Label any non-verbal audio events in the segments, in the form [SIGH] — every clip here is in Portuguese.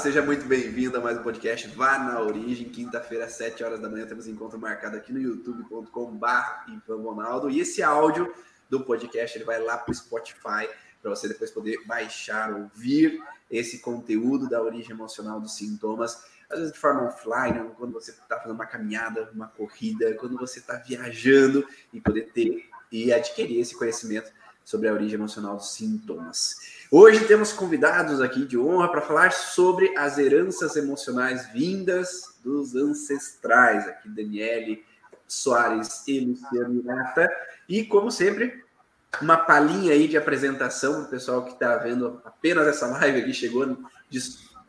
seja muito bem-vindo a mais um podcast Vá na Origem. Quinta-feira, às 7 horas da manhã, temos encontro marcado aqui no youtube.com.br. E esse áudio do podcast ele vai lá para o Spotify para você depois poder baixar, ouvir esse conteúdo da origem emocional dos sintomas, às vezes de forma offline, quando você está fazendo uma caminhada, uma corrida, quando você está viajando e poder ter e adquirir esse conhecimento sobre a origem emocional dos sintomas. Hoje temos convidados aqui de honra para falar sobre as heranças emocionais vindas dos ancestrais. Aqui, Daniele Soares e Luciano Irata. E, como sempre, uma palhinha aí de apresentação o pessoal que está vendo apenas essa live aqui, chegou de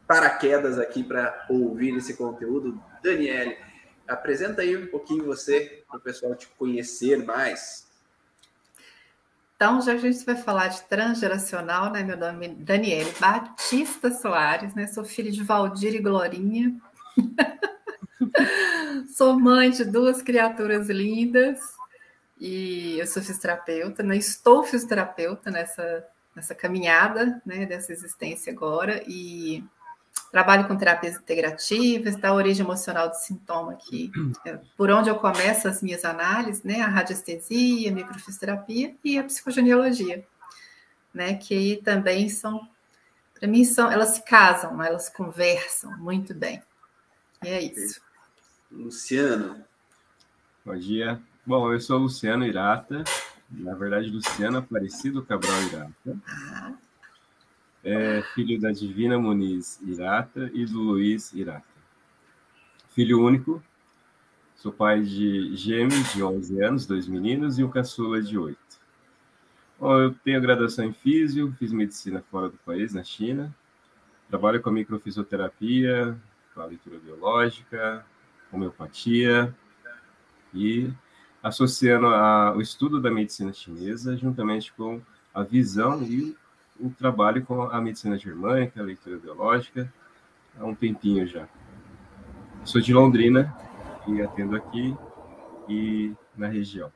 paraquedas aqui para ouvir esse conteúdo. Daniele, apresenta aí um pouquinho você para o pessoal te conhecer mais. Então, já a gente vai falar de transgeracional, né? Meu nome é Daniele Batista Soares, né? Sou filha de Valdir e Glorinha. [LAUGHS] Sou mãe de duas criaturas lindas e eu sou fisioterapeuta, né? Estou fisioterapeuta nessa, nessa caminhada, né? Dessa existência agora e Trabalho com terapias integrativas, da origem emocional do sintoma aqui, [CLEARS THROAT] é, por onde eu começo as minhas análises, né? A radiestesia, a microfisioterapia e a psicogenealogia, né? Que também são, para mim, são, elas se casam, né? elas conversam muito bem. E é isso. Luciano. Bom dia. Bom, eu sou Luciano Irata, na verdade, Luciano Aparecido Cabral Irata. Ah é filho da Divina Muniz Irata e do Luiz Irata. Filho único, sou pai de gêmeos de 11 anos, dois meninos, e um caçula de 8. Bom, eu tenho graduação em físio, fiz medicina fora do país, na China. Trabalho com a microfisioterapia, com a leitura biológica, homeopatia e associando o estudo da medicina chinesa juntamente com a visão e o trabalho com a medicina germânica, a leitura biológica, há um tempinho já. Sou de Londrina e atendo aqui e na região.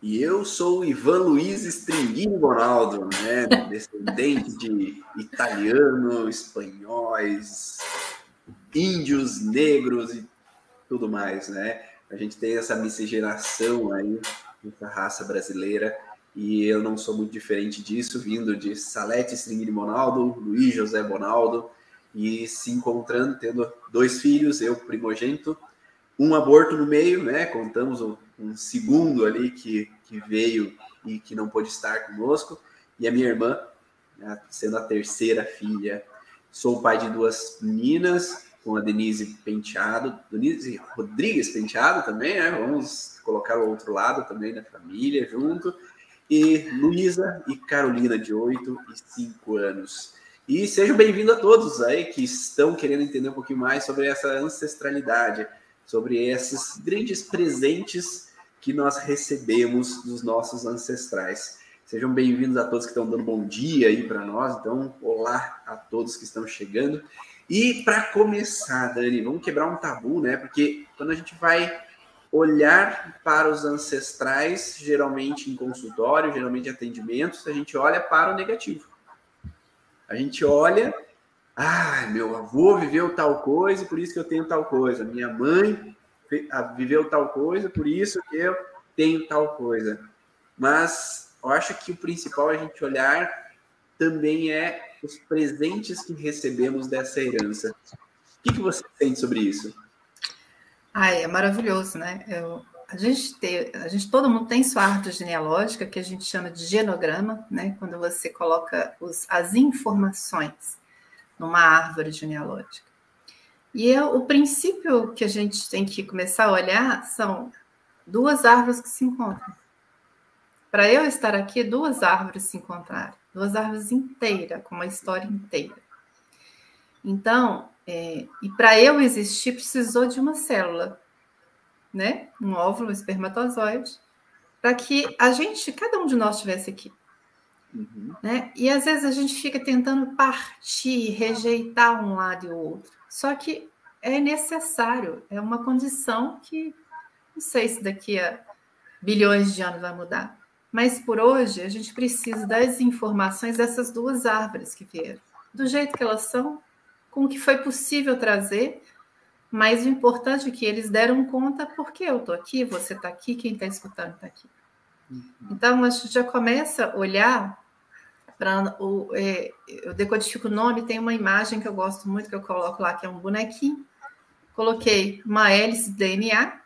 E eu sou o Ivan Luiz Stringhini Ronaldo, né? descendente de italiano, espanhóis, índios, negros e tudo mais, né? A gente tem essa miscigenação aí, essa raça brasileira e eu não sou muito diferente disso, vindo de Salete Stringini Bonaldo, Luiz José Bonaldo, e se encontrando, tendo dois filhos, eu primogênito, um aborto no meio, né? Contamos um, um segundo ali que, que veio e que não pôde estar conosco, e a minha irmã, né, sendo a terceira filha. Sou pai de duas meninas, com a Denise Penteado, Denise Rodrigues Penteado também, né? Vamos colocar o outro lado também da família junto e Luísa e Carolina, de 8 e 5 anos. E sejam bem-vindos a todos aí que estão querendo entender um pouquinho mais sobre essa ancestralidade, sobre esses grandes presentes que nós recebemos dos nossos ancestrais. Sejam bem-vindos a todos que estão dando bom dia aí para nós. Então, olá a todos que estão chegando. E para começar, Dani, vamos quebrar um tabu, né? Porque quando a gente vai olhar para os ancestrais, geralmente em consultório, geralmente em atendimentos, a gente olha para o negativo. A gente olha, ah, meu avô viveu tal coisa, por isso que eu tenho tal coisa. Minha mãe viveu tal coisa, por isso que eu tenho tal coisa. Mas eu acho que o principal a gente olhar também é os presentes que recebemos dessa herança. O que, que você sente sobre isso? Ai, é maravilhoso, né? Eu, a gente tem, a gente, todo mundo tem sua árvore genealógica, que a gente chama de genograma, né? Quando você coloca os, as informações numa árvore genealógica. E eu, o princípio que a gente tem que começar a olhar são duas árvores que se encontram. Para eu estar aqui, duas árvores se encontraram, duas árvores inteiras, com uma história inteira. Então, é, e para eu existir, precisou de uma célula, né? Um óvulo, um espermatozoide, para que a gente, cada um de nós estivesse aqui. Uhum. Né? E às vezes a gente fica tentando partir, rejeitar um lado e o outro. Só que é necessário, é uma condição que não sei se daqui a bilhões de anos vai mudar. Mas por hoje a gente precisa das informações dessas duas árvores que vieram, do jeito que elas são com o que foi possível trazer, mas o importante é que eles deram conta porque eu estou aqui, você está aqui, quem está escutando está aqui. Uhum. Então, a gente já começa a olhar para o. É, eu decodifico o nome, tem uma imagem que eu gosto muito, que eu coloco lá, que é um bonequinho. Coloquei uma hélice DNA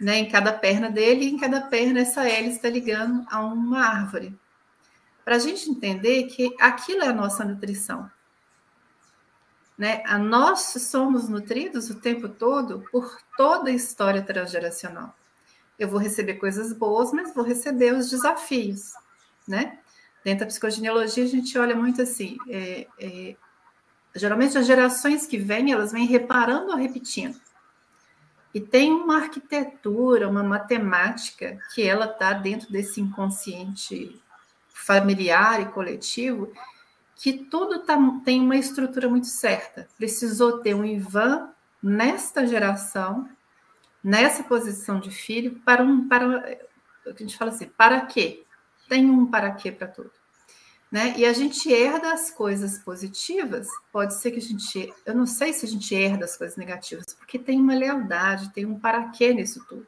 né, em cada perna dele, e em cada perna essa hélice está ligando a uma árvore. Para a gente entender que aquilo é a nossa nutrição. Né? A nós somos nutridos o tempo todo por toda a história transgeracional. Eu vou receber coisas boas, mas vou receber os desafios, né? Dentro da psicogenealogia, a gente olha muito assim, é, é, geralmente as gerações que vêm, elas vêm reparando ou repetindo. E tem uma arquitetura, uma matemática que ela está dentro desse inconsciente familiar e coletivo, que tudo tá, tem uma estrutura muito certa. Precisou ter um Ivan nesta geração, nessa posição de filho, para um para a gente fala assim, para quê? Tem um para quê para tudo. Né? E a gente herda as coisas positivas, pode ser que a gente, eu não sei se a gente herda as coisas negativas, porque tem uma lealdade, tem um para quê nisso tudo.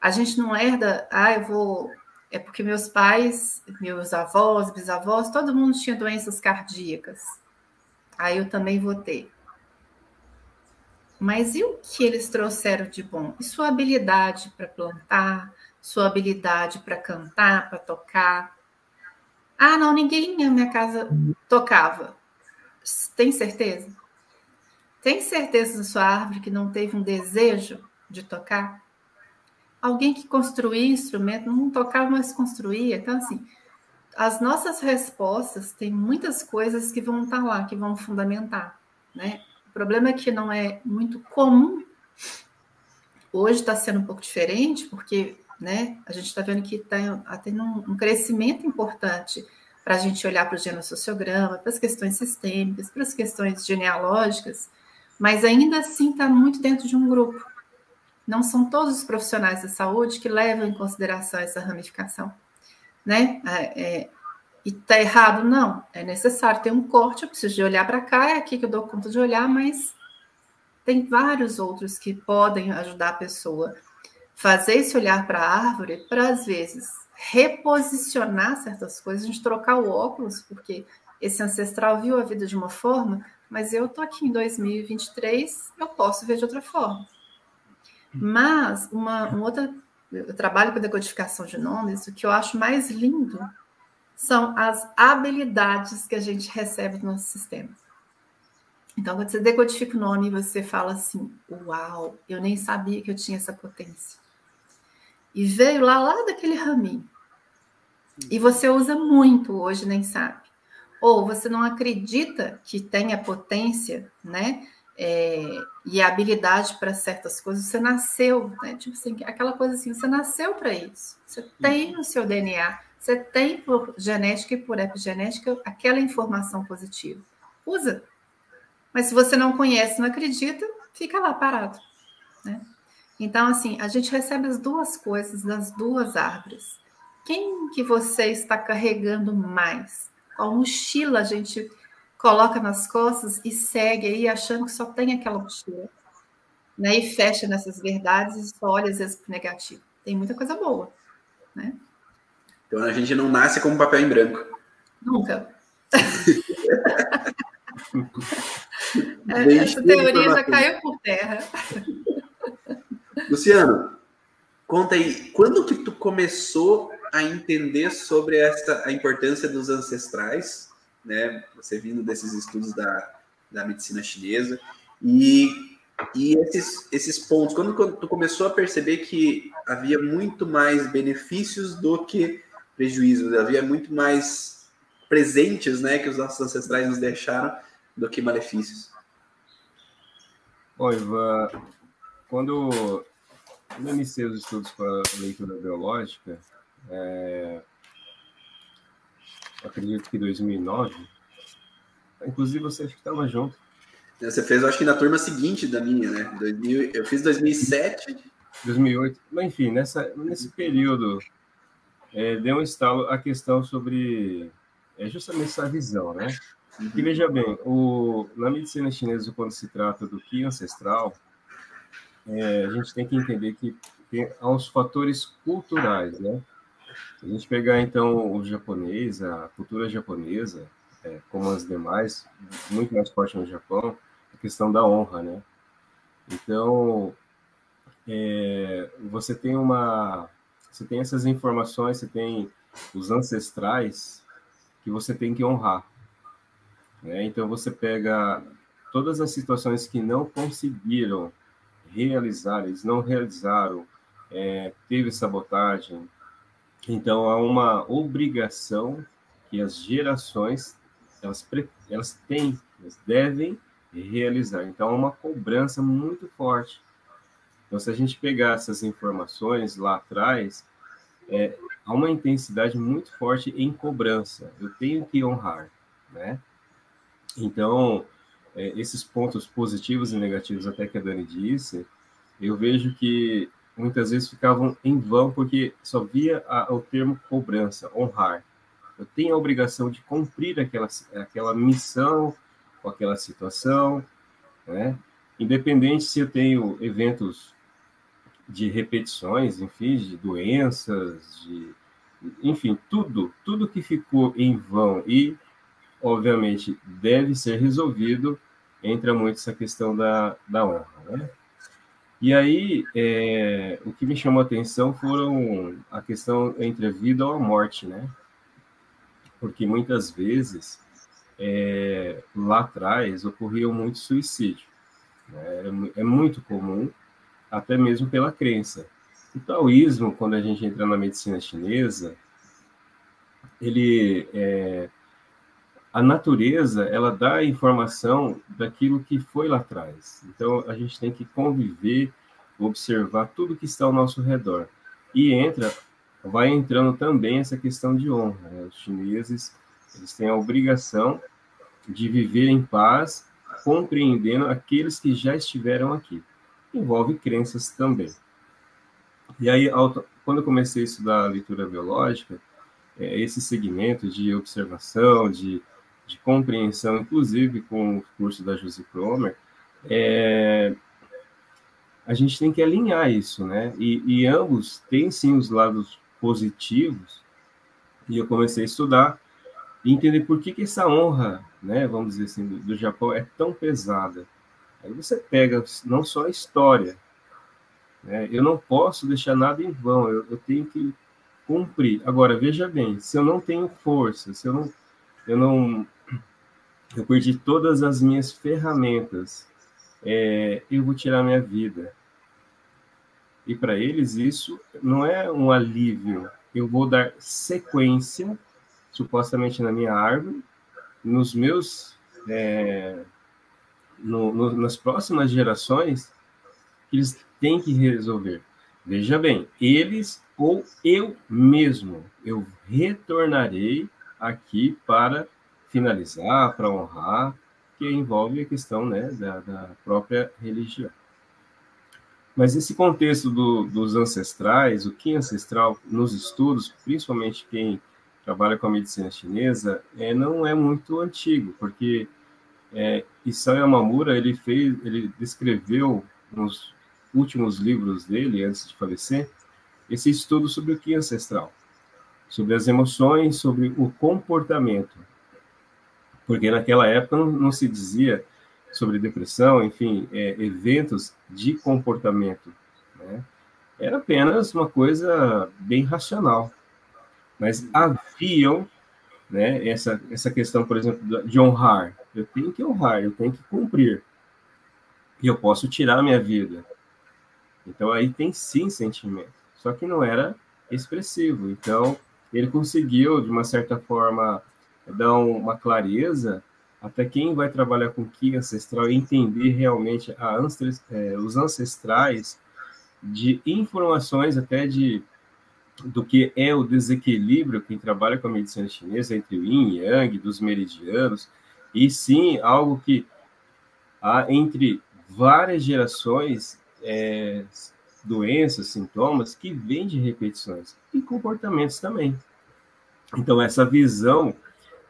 A gente não herda, ah, eu vou é porque meus pais, meus avós, bisavós, todo mundo tinha doenças cardíacas. Aí eu também vou ter. Mas e o que eles trouxeram de bom? E sua habilidade para plantar, sua habilidade para cantar, para tocar. Ah, não, ninguém na minha casa tocava. Tem certeza? Tem certeza da sua árvore que não teve um desejo de tocar? Alguém que construía instrumento, não tocava, mas construía. Então, assim, as nossas respostas têm muitas coisas que vão estar lá, que vão fundamentar, né? O problema é que não é muito comum. Hoje está sendo um pouco diferente, porque né, a gente está vendo que está tá tendo um, crescimento importante para a gente olhar para o genossociograma, para as questões sistêmicas, para as questões genealógicas, mas ainda assim está muito dentro de um grupo. Não são todos os profissionais da saúde que levam em consideração essa ramificação, né? É, é, e tá errado? Não. É necessário ter um corte, eu preciso de olhar para cá, é aqui que eu dou conta de olhar, mas tem vários outros que podem ajudar a pessoa fazer esse olhar para a árvore para, às vezes, reposicionar certas coisas, a gente trocar o óculos, porque esse ancestral viu a vida de uma forma, mas eu estou aqui em 2023, eu posso ver de outra forma. Mas uma, uma outra, eu trabalho com decodificação de nomes, o que eu acho mais lindo são as habilidades que a gente recebe do nosso sistema. Então, quando você decodifica o nome, você fala assim: Uau, eu nem sabia que eu tinha essa potência. E veio lá, lá daquele raminho. E você usa muito hoje, nem sabe. Ou você não acredita que tenha potência, né? É, e a habilidade para certas coisas, você nasceu, né? Tipo assim, aquela coisa assim, você nasceu para isso. Você tem no seu DNA, você tem por genética e por epigenética aquela informação positiva. Usa. Mas se você não conhece, não acredita, fica lá parado, né? Então, assim, a gente recebe as duas coisas das duas árvores. Quem que você está carregando mais? Qual mochila a gente coloca nas costas e segue aí achando que só tem aquela mochila. Né? E fecha nessas verdades e só olha às vezes para negativo. Tem muita coisa boa. Né? Então a gente não nasce como papel em branco. Nunca. [LAUGHS] É, essa teoria já caiu por terra. Luciano, conta aí, quando que tu começou a entender sobre essa a importância dos ancestrais né? Você vindo desses estudos da, da medicina chinesa. E, e esses, esses pontos, quando, quando tu começou a perceber que havia muito mais benefícios do que prejuízos, havia muito mais presentes, né, que os nossos ancestrais nos deixaram do que malefícios. Oi, Ivan, quando, eu iniciei os estudos com a leitura biológica, é, acredito que 2009. Inclusive, você que estava junto. Você fez, eu acho que na turma seguinte da minha, né? 2000, eu fiz 2007. 2008. Mas, enfim, nessa, nesse período, é, deu um estalo a questão sobre é justamente essa visão, né? E veja bem, o, na medicina chinesa, quando se trata do Qi ancestral, é, a gente tem que entender que tem os fatores culturais, né? Se a gente pegar, então, o japonês, a cultura japonesa, é, como as demais, muito mais forte no Japão, a questão da honra, né? Então, é, você tem uma... Você tem essas informações, você tem os ancestrais que você tem que honrar. Né? Então, você pega todas as situações que não conseguiram realizar, eles não realizaram, é, teve sabotagem. Então, há uma obrigação que as gerações elas, elas têm, elas devem realizar. Então, há uma cobrança muito forte. Então, se a gente pegar essas informações lá atrás, é, há uma intensidade muito forte em cobrança. Eu tenho que honrar, né? Então, é, esses pontos positivos e negativos, até que a Dani disse, eu vejo que muitas vezes ficavam em vão porque só via a, o termo cobrança, honrar. Eu tenho a obrigação de cumprir aquela, aquela missão ou aquela situação, né? Independente se eu tenho eventos de repetições, enfim, de doenças, de, enfim, tudo, tudo que ficou em vão e, obviamente, deve ser resolvido, entra muito essa questão da, da honra, né? E aí, é, o que me chamou a atenção foram a questão entre a vida ou a morte, né? Porque muitas vezes, é, lá atrás, ocorria muito suicídio. Né? É, é muito comum, até mesmo pela crença. O taoísmo, quando a gente entra na medicina chinesa, ele é, a natureza ela dá informação daquilo que foi lá atrás. Então a gente tem que conviver, observar tudo que está ao nosso redor. E entra, vai entrando também essa questão de honra. Né? Os chineses eles têm a obrigação de viver em paz, compreendendo aqueles que já estiveram aqui. Envolve crenças também. E aí, quando eu comecei a estudar a leitura biológica, é, esse segmento de observação, de de compreensão, inclusive com o curso da Josi Cromer, é, a gente tem que alinhar isso, né? E, e, ambos têm sim os lados positivos, e eu comecei a estudar e entender por que, que essa honra, né, vamos dizer assim, do, do Japão é tão pesada. Aí você pega não só a história, né? Eu não posso deixar nada em vão, eu, eu tenho que cumprir. Agora, veja bem, se eu não tenho força, se eu não eu não eu perdi todas as minhas ferramentas, é, eu vou tirar minha vida. E para eles isso não é um alívio. Eu vou dar sequência, supostamente na minha árvore, nos meus, é, no, no, nas próximas gerações, eles têm que resolver. Veja bem, eles ou eu mesmo, eu retornarei aqui para finalizar, para honrar, que envolve a questão né, da, da própria religião. Mas esse contexto do, dos ancestrais, o que é ancestral nos estudos, principalmente quem trabalha com a medicina chinesa, é, não é muito antigo, porque é, Isao Yamamura ele fez, ele descreveu nos últimos livros dele antes de falecer esse estudo sobre o que é ancestral sobre as emoções, sobre o comportamento. Porque naquela época não, não se dizia sobre depressão, enfim, é, eventos de comportamento. Né? Era apenas uma coisa bem racional. Mas haviam né, essa, essa questão, por exemplo, de honrar. Eu tenho que honrar, eu tenho que cumprir. E eu posso tirar a minha vida. Então aí tem sim sentimento. Só que não era expressivo. Então, ele conseguiu, de uma certa forma, dar uma clareza até quem vai trabalhar com Ki ancestral entender realmente a, é, os ancestrais de informações até de do que é o desequilíbrio quem trabalha com a medicina chinesa entre o yin e yang, dos meridianos, e sim algo que há entre várias gerações é, doenças, sintomas que vêm de repetições e comportamentos também. Então, essa visão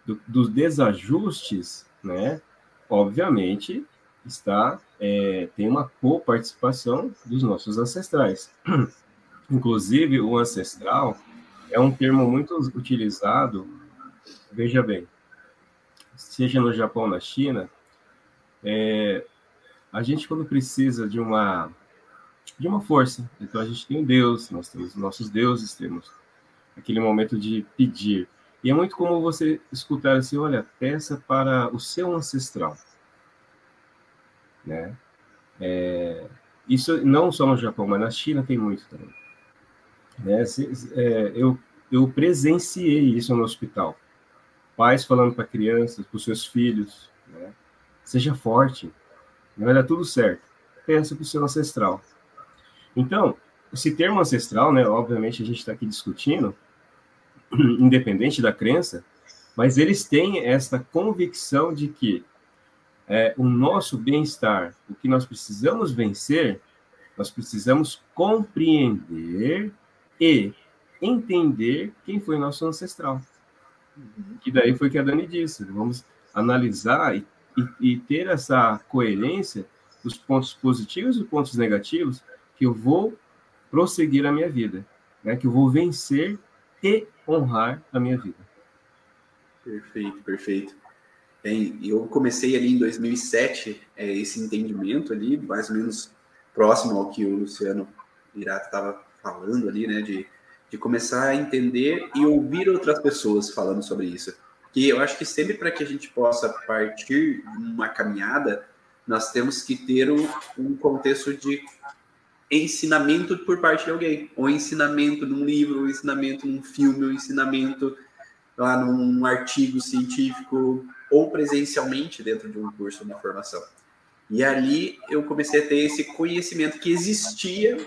do, dos desajustes, né, obviamente está é, tem uma coparticipação dos nossos ancestrais. [CLEARS THROAT] Inclusive, o ancestral é um termo muito utilizado, veja bem, seja no Japão na China, é, a gente quando precisa de uma de uma força, então a gente tem um Deus, nós temos nossos deuses, temos aquele momento de pedir. E é muito comum você escutar assim, olha, peça para o seu ancestral, né? É, isso não só no Japão, mas na China tem muito também. Né? É, eu, eu presenciei isso no hospital. Pais falando para crianças, para os seus filhos, né? seja forte, vai dar tudo certo. Pensa para o seu ancestral. Então, esse termo ancestral, né, obviamente a gente está aqui discutindo, [CLEARS THROAT] independente da crença, mas eles têm essa convicção de que é, o nosso bem-estar, o que nós precisamos vencer, nós precisamos compreender e entender quem foi nosso ancestral. Que daí foi que a Dani disse. Vamos analisar e, e, e ter essa coerência dos pontos positivos e pontos negativos que eu vou prosseguir a minha vida, né? que eu vou vencer e honrar a minha vida. Perfeito, perfeito. Bem, eu comecei ali em 2007 é, esse entendimento ali, mais ou menos próximo ao que o Luciano Irato estava falando ali, né, de, de começar a entender e ouvir outras pessoas falando sobre isso. Que eu acho que sempre para que a gente possa partir uma caminhada, nós temos que ter um, um contexto de ensinamento por parte de alguém, ou ensinamento num livro, ou ensinamento num filme, ou ensinamento lá num artigo científico, ou presencialmente dentro de um curso, uma formação. E ali eu comecei a ter esse conhecimento que existia,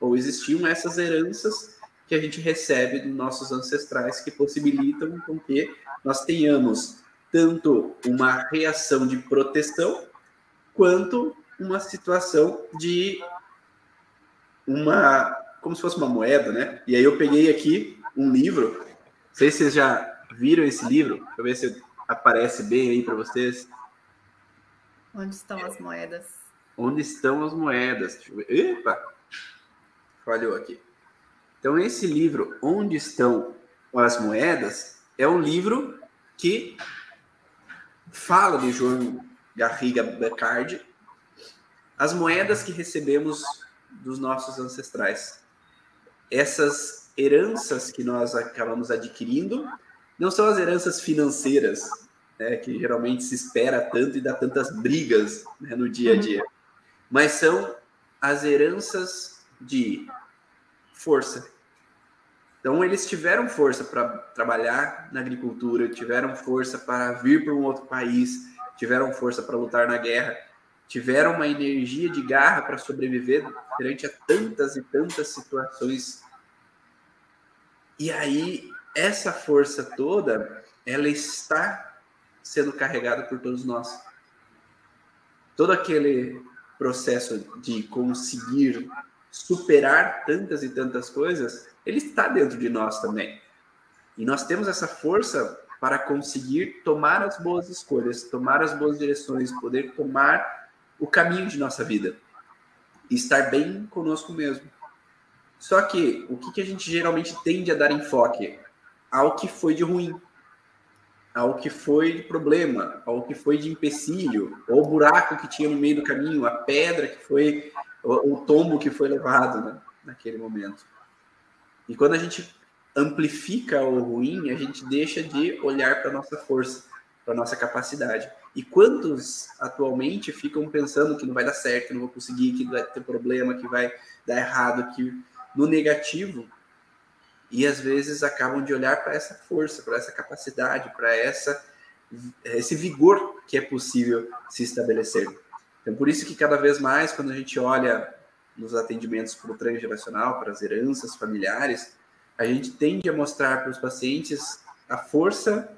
ou existiam essas heranças que a gente recebe dos nossos ancestrais, que possibilitam com que nós tenhamos tanto uma reação de proteção, quanto uma situação de uma como se fosse uma moeda, né? E aí eu peguei aqui um livro, não sei se vocês já viram esse livro, deixa eu ver se aparece bem aí para vocês? Onde estão as moedas? Onde estão as moedas? Epa! Falhou aqui. Então, esse livro, Onde Estão as Moedas, é um livro que fala do João Garriga Beccardi, as moedas que recebemos dos nossos ancestrais. Essas heranças que nós acabamos adquirindo não são as heranças financeiras, né, que geralmente se espera tanto e dá tantas brigas né, no dia a dia, mas são as heranças de força. Então, eles tiveram força para trabalhar na agricultura, tiveram força para vir para um outro país, tiveram força para lutar na guerra, tiveram uma energia de garra para sobreviver perante a tantas e tantas situações. E aí, essa força toda, ela está sendo carregada por todos nós. Todo aquele processo de conseguir superar tantas e tantas coisas, ele está dentro de nós também. E nós temos essa força para conseguir tomar as boas escolhas, tomar as boas direções, poder tomar o caminho de nossa vida estar bem conosco mesmo. Só que o que, que a gente geralmente tende a dar enfoque? ao que foi de ruim, ao que foi de problema, ao que foi de empecilho, ou buraco que tinha no meio do caminho, a pedra que foi, o, o tombo que foi levado né, naquele momento. E quando a gente amplifica o ruim, a gente deixa de olhar para nossa força, para nossa capacidade. E quantos atualmente ficam pensando que não vai dar certo, que não vou conseguir, que vai ter problema, que vai dar errado, que no negativo e às vezes acabam de olhar para essa força, para essa capacidade, para essa esse vigor que é possível se estabelecer. Então, por isso que cada vez mais, quando a gente olha nos atendimentos para o transgeracional, para as heranças familiares, a gente tende a mostrar para os pacientes a força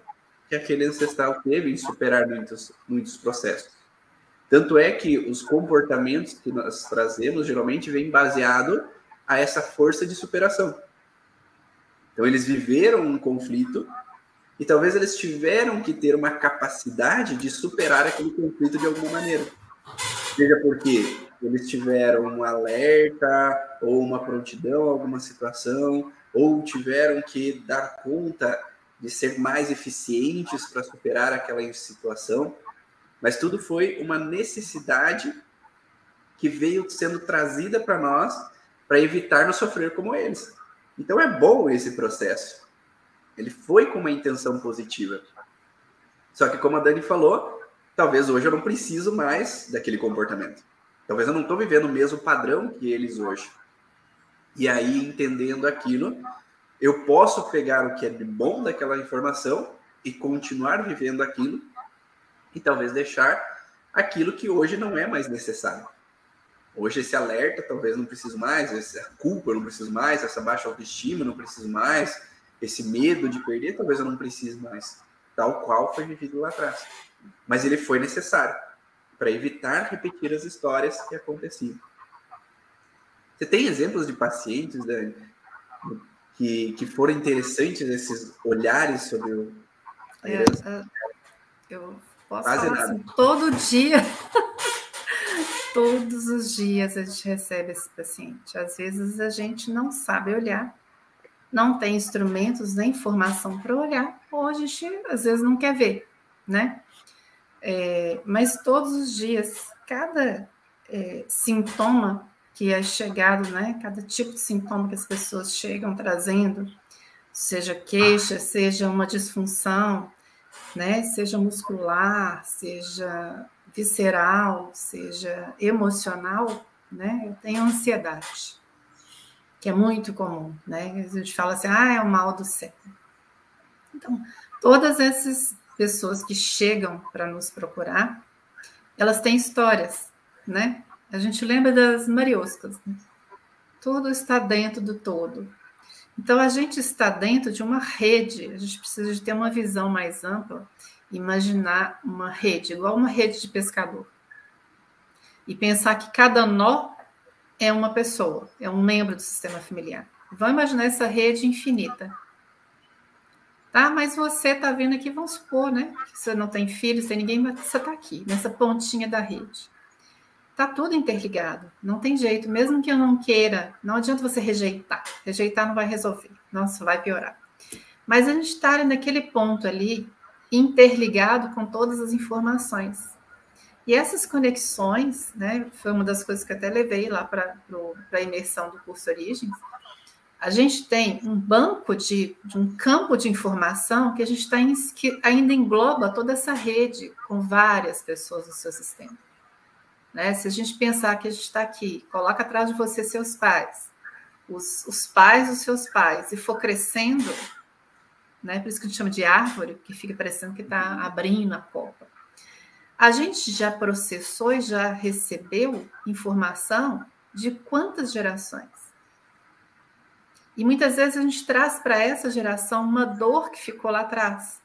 que aquele ancestral teve em superar muitos, muitos processos. Tanto é que os comportamentos que nós trazemos geralmente vêm baseado a essa força de superação. Então, eles viveram um conflito E talvez eles tiveram que ter uma capacidade de superar aquele conflito de alguma maneira. Seja porque eles tiveram um alerta ou uma prontidão a alguma situação, ou tiveram que dar conta de ser mais eficientes para superar aquela situação. Mas tudo foi uma necessidade que veio sendo trazida para nós para evitar nos sofrer como eles. Então é bom esse processo. Ele foi com uma intenção positiva. Só que, como a Dani falou, talvez hoje eu não preciso mais daquele comportamento. Talvez eu não estou vivendo o mesmo padrão que eles hoje. E aí, entendendo aquilo, eu posso pegar o que é de bom daquela informação e continuar vivendo aquilo e talvez deixar aquilo que hoje não é mais necessário. Hoje esse alerta talvez não preciso mais, essa culpa eu não preciso mais, essa baixa autoestima eu não preciso mais, esse medo de perder talvez eu não precise mais, tal qual foi vivido lá atrás. Mas ele foi necessário para evitar repetir as histórias que aconteciam. Você tem exemplos de pacientes Dani, que, que foram interessantes esses olhares sobre o, a é, herança? É, eu posso Quase falar assim, todo dia [LAUGHS] Todos os dias a gente recebe esse paciente. Às vezes a gente não sabe olhar, não tem instrumentos nem informação para olhar, ou a gente às vezes não quer ver, né? É, mas todos os dias, cada é, sintoma que é chegado, né? Cada tipo de sintoma que as pessoas chegam trazendo, seja queixa, seja uma disfunção, né? Seja muscular, seja visceral, seja emocional, né? Eu tenho ansiedade, que é muito comum, né? A gente fala assim, ah, é o mal do século. Então, todas essas pessoas que chegam para nos procurar, elas têm histórias, né? A gente lembra das marioscas, né? Tudo está dentro do todo. Então, a gente está dentro de uma rede, a gente precisa de ter uma visão mais ampla imaginar uma rede, igual uma rede de pescador. E pensar que cada nó é uma pessoa, é um membro do sistema familiar. Vamos imaginar essa rede infinita. Tá, mas você está vendo aqui, vamos supor, né? Que você não tem filhos, tem ninguém, mas você está aqui, nessa pontinha da rede. Tá tudo interligado, não tem jeito, mesmo que eu não queira, não adianta você rejeitar. Rejeitar não vai resolver, nossa, vai piorar. Mas a gente está naquele ponto ali interligado com todas as informações. E essas conexões, né, foi uma das coisas que até levei lá para a imersão do curso Origens. A gente tem um banco de, de um campo de informação que a gente está que ainda engloba toda essa rede com várias pessoas no seu sistema. Né? Se a gente pensar que a gente está aqui, coloca atrás de você seus pais, os, os pais dos seus pais, e for crescendo, né? Por isso que a gente chama de árvore, que fica parecendo que está abrindo a copa. A gente já processou e já recebeu informação de quantas gerações? E muitas vezes a gente traz para essa geração uma dor que ficou lá atrás.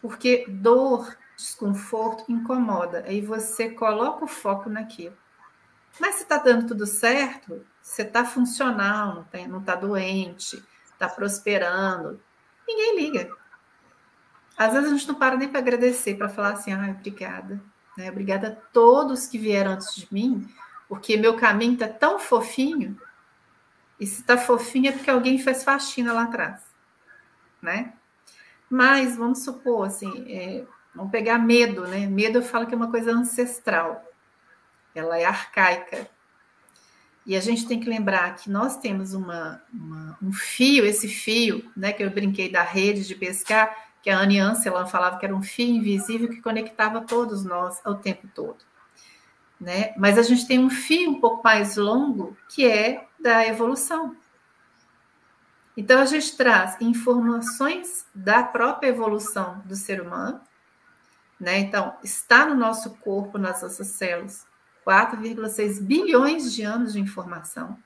Porque dor, desconforto incomoda. Aí você coloca o foco naquilo. Mas se está dando tudo certo, você está funcional, não está doente, está prosperando, ninguém liga. Às vezes a gente não para nem para agradecer, para falar assim, ah, obrigada. Né? Obrigada a todos que vieram antes de mim, porque meu caminho está tão fofinho. E se está fofinho é porque alguém fez faxina lá atrás. Né? Mas vamos supor assim, é, vamos pegar medo, né? Medo eu falo que é uma coisa ancestral. Ela é arcaica. E a gente tem que lembrar que nós temos uma, uma, um fio, esse fio, né, que eu brinquei da rede de pescar, que a Anne Ansel falava que era um fio invisível que conectava todos nós ao tempo todo. Né? Mas a gente tem um fio um pouco mais longo que é da evolução. Então a gente traz informações da própria evolução do ser humano, né? Então está no nosso corpo, nas nossas células, 4,6 bilhões de anos de informação.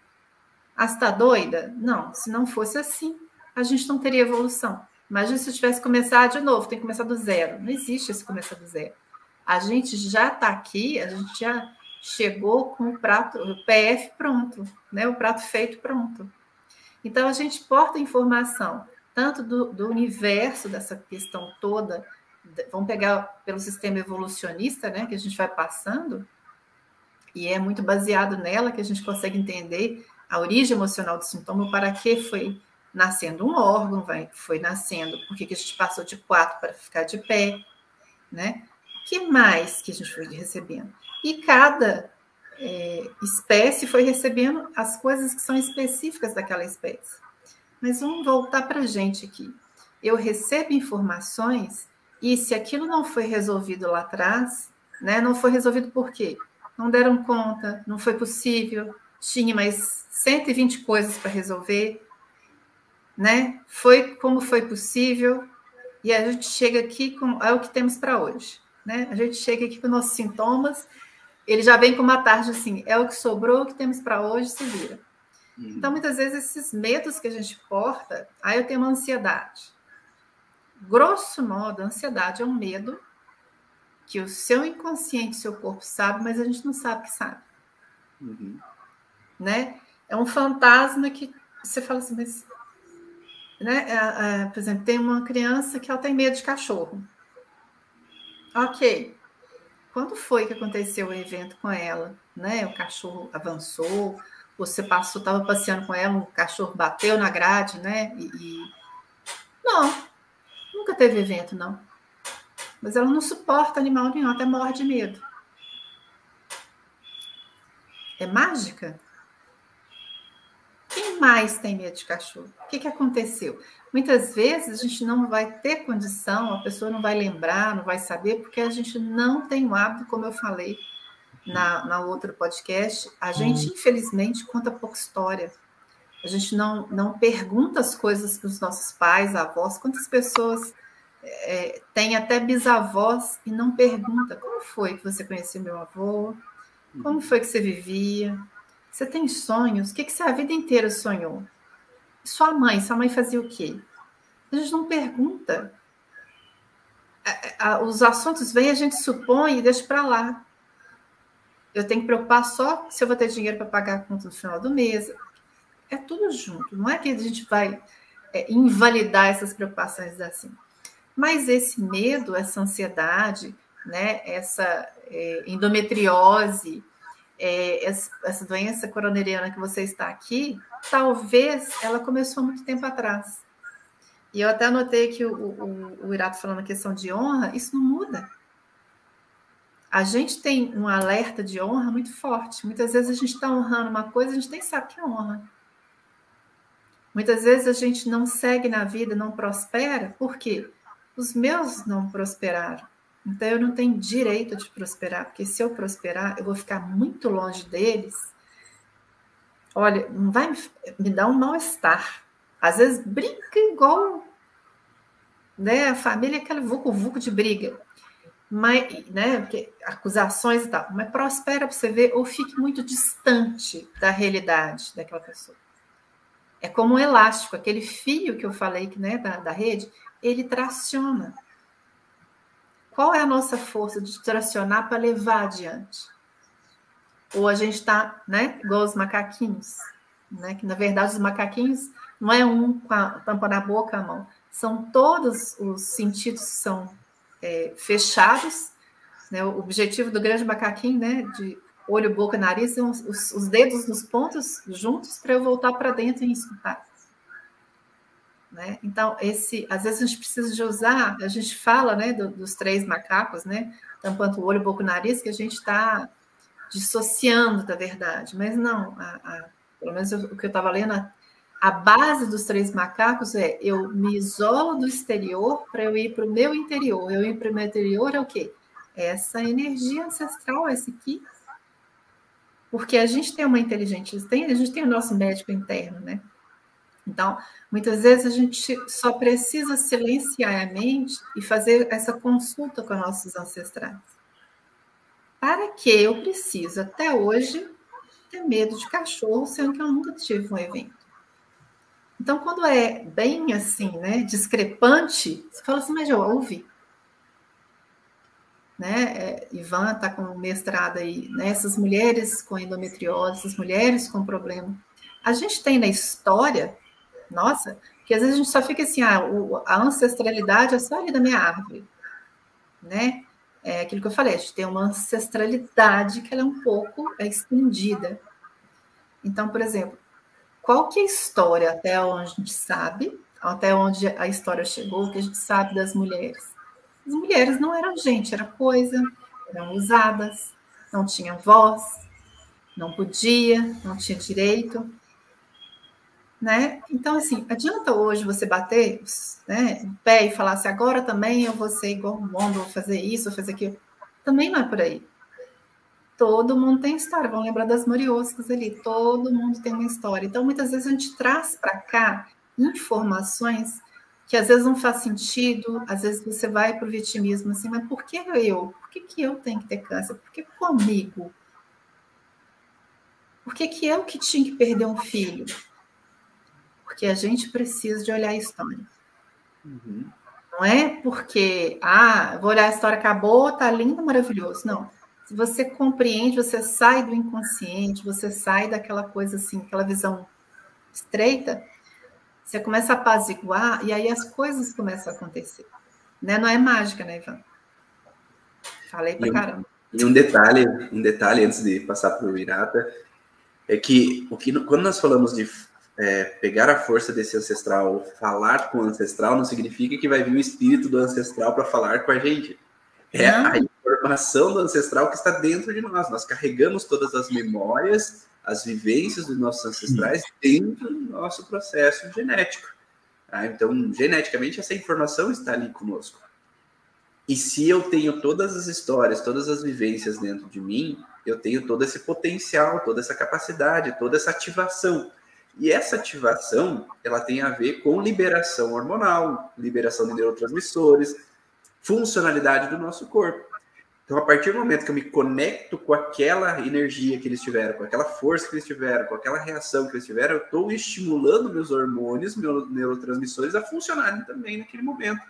Ah, está doida? Não, se não fosse assim, a gente não teria evolução. Imagina se eu tivesse começar de novo, tem que começar do zero. Não existe esse começar do zero. A gente já está aqui, a gente já chegou com o prato, o PF pronto, né? o prato feito pronto. Então a gente porta informação tanto do, do universo dessa questão toda, vamos pegar pelo sistema evolucionista, né, que a gente vai passando, e é muito baseado nela que a gente consegue entender a origem emocional do sintoma, para que foi nascendo um órgão, vai, foi nascendo, por que a gente passou de quatro para ficar de pé, né? O que mais que a gente foi recebendo? E cada é, espécie foi recebendo as coisas que são específicas daquela espécie. Mas vamos voltar para a gente aqui. Eu recebo informações e se aquilo não foi resolvido lá atrás, né, não foi resolvido por quê? Não deram conta, não foi possível, tinha mais 120 coisas para resolver, né? Foi como foi possível, e a gente chega aqui com é o que temos para hoje, né? A gente chega aqui com nossos sintomas, ele já vem com uma tarde assim, é o que sobrou, o que temos para hoje, se vira. Uhum. Então, muitas vezes, esses medos que a gente porta, aí eu tenho uma ansiedade. Grosso modo, a ansiedade é um medo que o seu inconsciente, seu corpo sabe, mas a gente não sabe que sabe. Uhum. Né? É um fantasma que você fala assim, mas. Né? É, é, por exemplo, tem uma criança que ela tem medo de cachorro. Ok. Quando foi que aconteceu o evento com ela? Né? O cachorro avançou, você passou, estava passeando com ela, o cachorro bateu na grade, né? E, e... Não, nunca teve evento, não. Mas ela não suporta animal nenhum, até morre de medo. É mágica? Quem mais tem medo de cachorro? O que, que aconteceu? Muitas vezes a gente não vai ter condição, a pessoa não vai lembrar, não vai saber, porque a gente não tem o hábito, como eu falei, na, na outro podcast, a gente, uhum. infelizmente, conta pouca história. A gente não, não pergunta as coisas para os nossos pais, avós. Quantas pessoas é, têm até bisavós e não pergunta como foi que você conheceu meu avô? Como foi que você vivia? Você tem sonhos? O que, que você a vida inteira sonhou? Sua mãe, sua mãe fazia o quê? A gente não pergunta. Os assuntos vêm, a gente supõe e deixa para lá eu tenho que preocupar só se eu vou ter dinheiro para pagar a conta no final do mês. É tudo junto. Não é que a gente vai é, invalidar essas preocupações assim. Mas esse medo, essa ansiedade, né, essa é, endometriose, é, essa, doença coronariana que você está aqui, talvez ela começou há muito tempo atrás. E eu até anotei que o, o, o Irato falando a questão de honra, isso não muda a gente tem um alerta de honra muito forte. Muitas vezes a gente está honrando uma coisa, a gente nem sabe que é honra. Muitas vezes a gente não segue na vida, não prospera, porque os meus não prosperaram. Então eu não tenho direito de prosperar, porque se eu prosperar, eu vou ficar muito longe deles. Olha, não vai me, me dar um mal-estar. Às vezes brinca igual né, a família é aquele vucu-vucu de briga mas, né, porque acusações e tal, mas prospera para você ver ou fique muito distante da realidade daquela pessoa. É como um elástico, aquele fio que eu falei que, né, da, da rede, ele traciona. Qual é a nossa força de tracionar para levar adiante? Ou a gente está, né, igual os macaquinhos, né, que na verdade os macaquinhos não é um com a tampa na boca, a mão, são todos os sentidos são é, fechados. Né? O objetivo do grande macaquinho, né, de olho, boca, nariz, os, os dedos nos pontos juntos para eu voltar para dentro e escutar. Né? Então, esse, às vezes a gente precisa de usar, a gente fala né, do, dos três macacos, né, tampando o olho, boca e nariz, que a gente está dissociando da verdade, mas não, a, a, pelo menos o que eu estava lendo, a, a base dos três macacos é eu me isolo do exterior para eu ir para o meu interior. Eu ir para o meu interior é o quê? Essa energia ancestral, esse aqui. Porque a gente tem uma inteligência, a gente tem o nosso médico interno, né? Então, muitas vezes a gente só precisa silenciar a mente e fazer essa consulta com nossos ancestrais. Para que eu preciso, até hoje, ter medo de cachorro, sendo que eu nunca tive um evento? Então, quando é bem assim, né, discrepante, você fala assim, mas eu ouvi. Né? É, Ivan está com mestrado aí, né? essas mulheres com endometriose, essas mulheres com problema. A gente tem na história, nossa, Porque às vezes a gente só fica assim, ah, o, a ancestralidade é só ali da minha árvore, né? É aquilo que eu falei, a gente tem uma ancestralidade que ela é um pouco é estendida. Então, por exemplo, qual que é a história até onde a gente sabe, até onde a história chegou, que a gente sabe das mulheres? As mulheres não eram gente, era coisa, eram usadas, não tinham voz, não podia, não tinha direito né? Então, assim, adianta hoje você bater né, pé e falar assim, agora também eu vou ser igual o mundo, vou fazer isso, vou fazer aquilo. Também não é por aí. Todo mundo tem história, vão lembrar das Morioscas ali, todo mundo tem uma história. Então, muitas vezes a gente traz para cá informações que às vezes não faz sentido, às vezes você vai para o vitimismo assim, mas por que eu? Por que, que eu tenho que ter câncer? Por que comigo? Por que, que eu que tinha que perder um filho? porque a gente precisa de olhar a história. Uhum. Não é porque, ah, vou olhar a história, acabou, tá lindo, maravilhoso. Não. Se você compreende, você sai do inconsciente, você sai daquela coisa assim, aquela visão estreita, você começa a apaziguar e aí as coisas começam a acontecer. Né? Não é mágica, né, Ivan? Falei pra e um, caramba. E um detalhe, um detalhe antes de passar para o Irata, é que, o que quando nós falamos de é, pegar a força desse ancestral, falar com o ancestral, não significa que vai vir o espírito do ancestral para falar com a gente. É a informação do ancestral que está dentro de nós. Nós carregamos todas as memórias, as vivências dos nossos ancestrais dentro do nosso processo genético. Tá? Então, geneticamente, essa informação está ali conosco. E se eu tenho todas as histórias, todas as vivências dentro de mim, eu tenho todo esse potencial, toda essa capacidade, toda essa ativação. E essa ativação, ela tem a ver com liberação hormonal, liberação de neurotransmissores, funcionalidade do nosso corpo. Então, a partir do momento que eu me conecto com aquela energia que eles tiveram, com aquela força que eles tiveram, com aquela reação que eles tiveram, eu estou estimulando meus hormônios, meus neurotransmissores a funcionarem também naquele momento.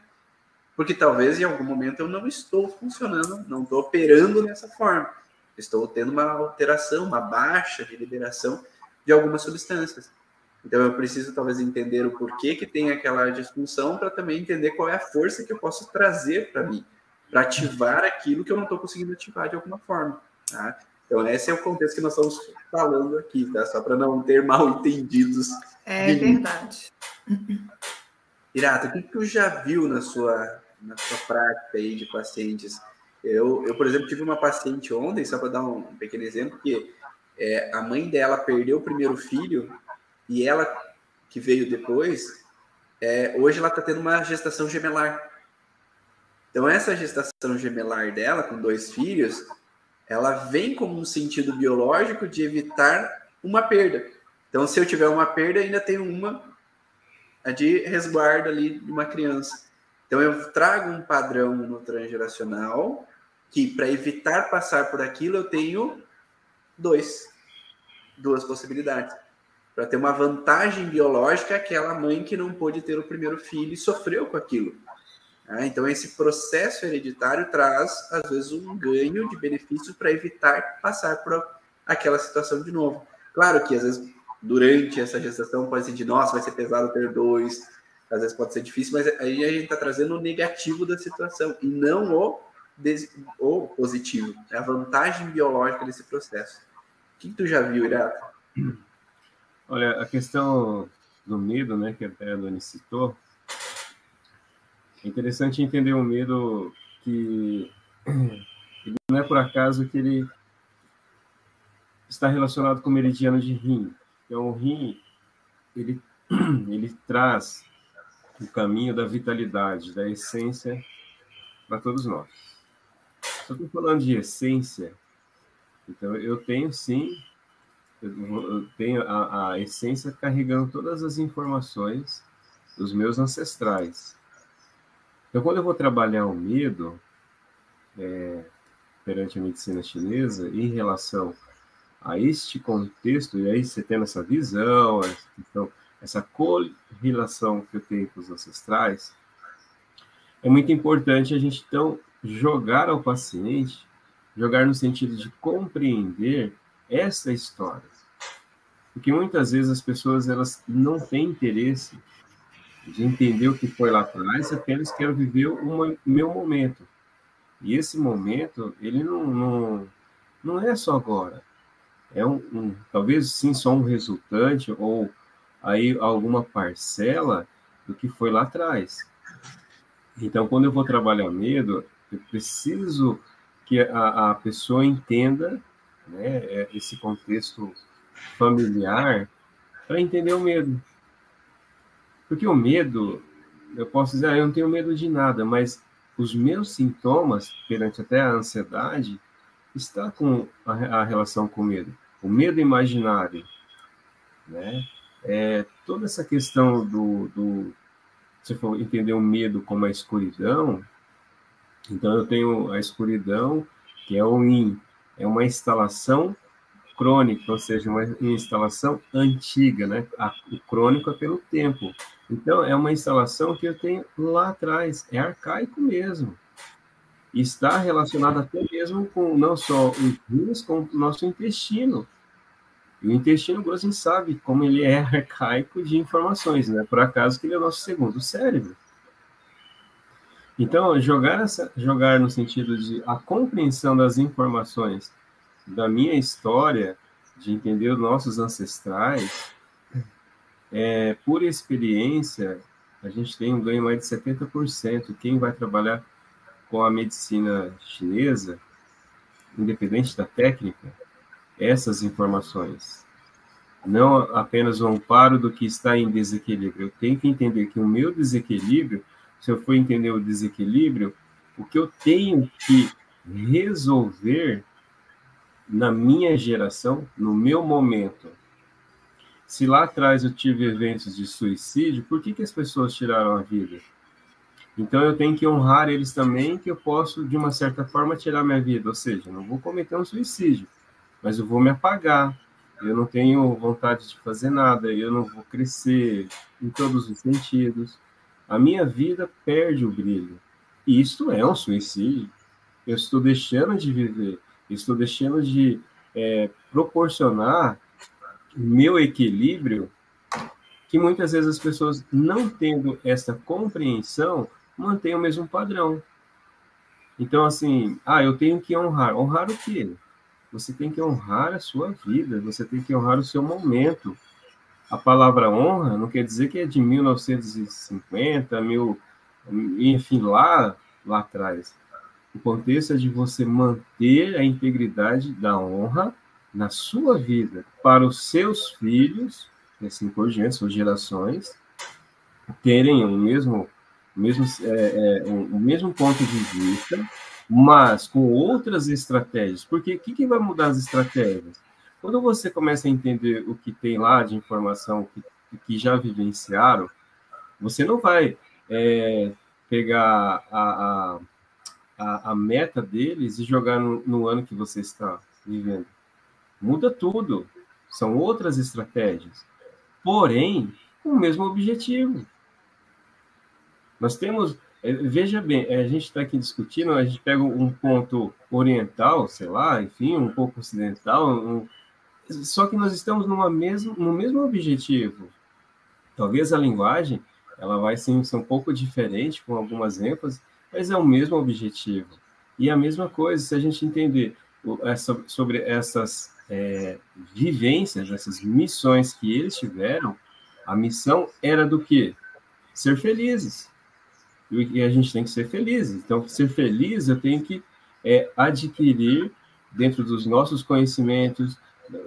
Porque talvez em algum momento eu não estou funcionando, não estou operando dessa forma. Estou tendo uma alteração, uma baixa de liberação de algumas substâncias. Então eu preciso talvez entender o porquê que tem aquela disfunção para também entender qual é a força que eu posso trazer para mim, para ativar aquilo que eu não estou conseguindo ativar de alguma forma. Tá? Então esse é o contexto que nós estamos falando aqui, tá? Só para não ter mal entendidos. É verdade. Irata, o que tu já viu na sua na sua prática aí de pacientes? Eu, eu por exemplo, tive uma paciente ontem, só para dar um pequeno exemplo, que é, a mãe dela perdeu o primeiro filho e ela, que veio depois, é, hoje ela está tendo uma gestação gemelar. Então, essa gestação gemelar dela, com dois filhos, ela vem como um sentido biológico de evitar uma perda. Então, se eu tiver uma perda, ainda tem uma de resguardo ali de uma criança. Então, eu trago um padrão no transgeracional que, para evitar passar por aquilo, eu tenho dois. Duas possibilidades. Para ter uma vantagem biológica, aquela mãe que não pôde ter o primeiro filho e sofreu com aquilo. Ah, então, esse processo hereditário traz, às vezes, um ganho de benefícios para evitar passar por aquela situação de novo. Claro que, às vezes, durante essa gestação, pode ser de nossa, vai ser pesado ter dois, às vezes pode ser difícil, mas aí a gente está trazendo o negativo da situação e não o, o positivo, é a vantagem biológica desse processo que, que tu já viu, Irato? Olha, a questão do medo, né, que até a Dani citou, é interessante entender o medo que não é por acaso que ele está relacionado com o meridiano de rim. Então, o rim, ele, [CLEARS THROAT] ele traz o caminho da vitalidade, da essência para todos nós. Estou falando de essência então, eu tenho sim, eu tenho a, a essência carregando todas as informações dos meus ancestrais. Então, quando eu vou trabalhar o medo é, perante a medicina chinesa em relação a este contexto, e aí você tendo essa visão, então, essa correlação que eu tenho com os ancestrais, é muito importante a gente, então, jogar ao paciente jogar no sentido de compreender essa história. Porque muitas vezes as pessoas elas não têm interesse de entender o que foi lá atrás, apenas quero viver o meu momento. E esse momento, ele não, não, não é só agora. É um, um, talvez sim só um resultante ou aí alguma parcela do que foi lá atrás. Então, quando eu vou trabalhar medo, eu preciso que a, a pessoa entenda né, é, esse contexto familiar para entender o medo. Porque o medo, eu posso dizer, ah, eu não tenho medo de nada, mas os meus sintomas, perante até a ansiedade, está com a, a relação com o medo. O medo imaginário, né? É, toda essa questão do, do se for entender o medo como a escuridão, então eu tenho a escuridão, que é o IN, é uma instalação crônica, ou seja, uma instalação antiga, né? O crônico é pelo tempo. Então, é uma instalação que eu tenho lá atrás, é arcaico mesmo. Está relacionado até mesmo com não só os rins, com o nosso intestino. E o intestino, Grossen sabe como ele é [LAUGHS] arcaico de informações, né? Por acaso que ele é o nosso segundo cérebro. Então, jogar, essa, jogar no sentido de a compreensão das informações da minha história, de entender os nossos ancestrais, é, por experiência, a gente tem um ganho mais de 70%. Quem vai trabalhar com a medicina chinesa, independente da técnica, essas informações. Não apenas o amparo do que está em desequilíbrio. Eu tenho que entender que o meu desequilíbrio, se eu for entender o desequilíbrio, o que eu tenho que resolver na minha geração, no meu momento. Se lá atrás eu tive eventos de suicídio, por que, que as pessoas tiraram a vida? Então eu tenho que honrar eles também, que eu posso, de uma certa forma, tirar minha vida. Ou seja, não vou cometer um suicídio, mas eu vou me apagar. Eu não tenho vontade de fazer nada, eu não vou crescer em todos os sentidos. A minha vida perde o brilho. E isto é um suicídio. Eu estou deixando de viver. Estou deixando de é, proporcionar meu equilíbrio, que muitas vezes as pessoas, não tendo essa compreensão, mantêm o mesmo padrão. Então, assim, ah, eu tenho que honrar. Honrar o quê? Você tem que honrar a sua vida, você tem que honrar o seu momento. A palavra honra não quer dizer que é de 1950, mil, enfim, lá, lá atrás. O contexto é de você manter a integridade da honra na sua vida para os seus filhos, assim por diante, suas gerações, terem o mesmo, mesmo, é, é, o mesmo ponto de vista, mas com outras estratégias. Porque o que, que vai mudar as estratégias? Quando você começa a entender o que tem lá de informação que, que já vivenciaram, você não vai é, pegar a, a a, a meta deles e jogar no, no ano que você está vivendo. Muda tudo. São outras estratégias. Porém, com o mesmo objetivo. Nós temos. É, veja bem, é, a gente está aqui discutindo, a gente pega um ponto oriental, sei lá, enfim, um pouco ocidental, um, só que nós estamos numa mesmo, no mesmo objetivo. Talvez a linguagem ela vai ser um pouco diferente, com algumas ênfases, mas é o mesmo objetivo. E a mesma coisa, se a gente entender sobre essas é, vivências, essas missões que eles tiveram, a missão era do quê? Ser felizes. E a gente tem que ser felizes. Então, ser feliz, eu tenho que é, adquirir dentro dos nossos conhecimentos,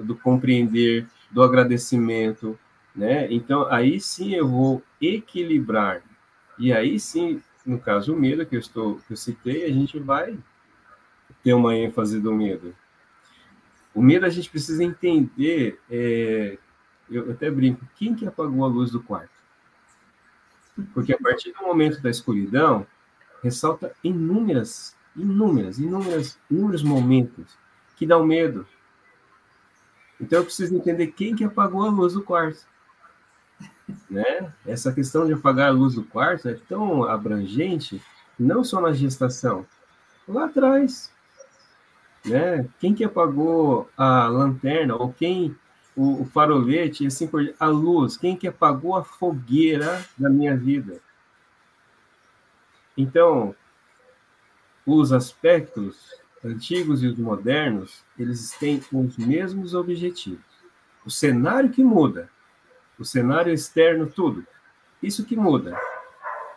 do compreender, do agradecimento, né? Então, aí sim eu vou equilibrar. E aí sim no caso, o medo que eu estou que eu citei, a gente vai ter uma ênfase do medo. O medo a gente precisa entender, é, eu até brinco, quem que apagou a luz do quarto? Porque a partir do momento da escuridão, ressalta inúmeras, inúmeras, inúmeras, inúmeros momentos que dão medo. Então eu preciso entender quem que apagou a luz do quarto né? Essa questão de apagar a luz do quarto é tão abrangente, não só na gestação, lá atrás, né? Quem que apagou a lanterna ou quem o, o farolete, assim por a luz, quem que apagou a fogueira da minha vida? Então, os aspectos antigos e os modernos, eles têm os mesmos objetivos. O cenário que muda, o cenário externo, tudo. Isso que muda.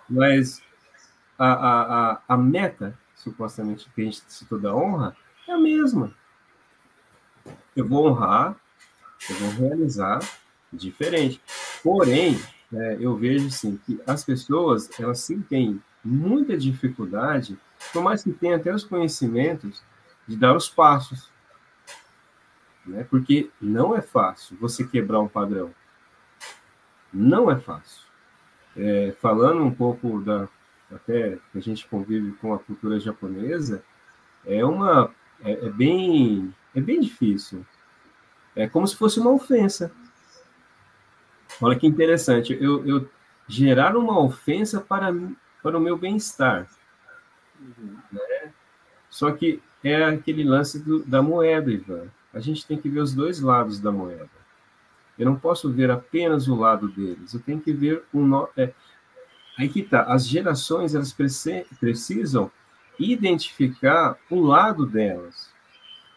Mas a, a, a, a meta, supostamente, que a gente citou da honra, é a mesma. Eu vou honrar, eu vou realizar diferente. Porém, é, eu vejo sim que as pessoas elas sim têm muita dificuldade, por mais que tenham até os conhecimentos, de dar os passos. Né? Porque não é fácil você quebrar um padrão. Não é fácil. É, falando um pouco da até que a gente convive com a cultura japonesa, é uma é, é bem é bem difícil. É como se fosse uma ofensa. Olha que interessante. Eu, eu gerar uma ofensa para, para o meu bem-estar. Uhum. Né? Só que é aquele lance do, da moeda, Ivan. A gente tem que ver os dois lados da moeda. Eu não posso ver apenas o lado deles. Eu tenho que ver o no... é, aí que tá. As gerações elas precisam identificar o lado delas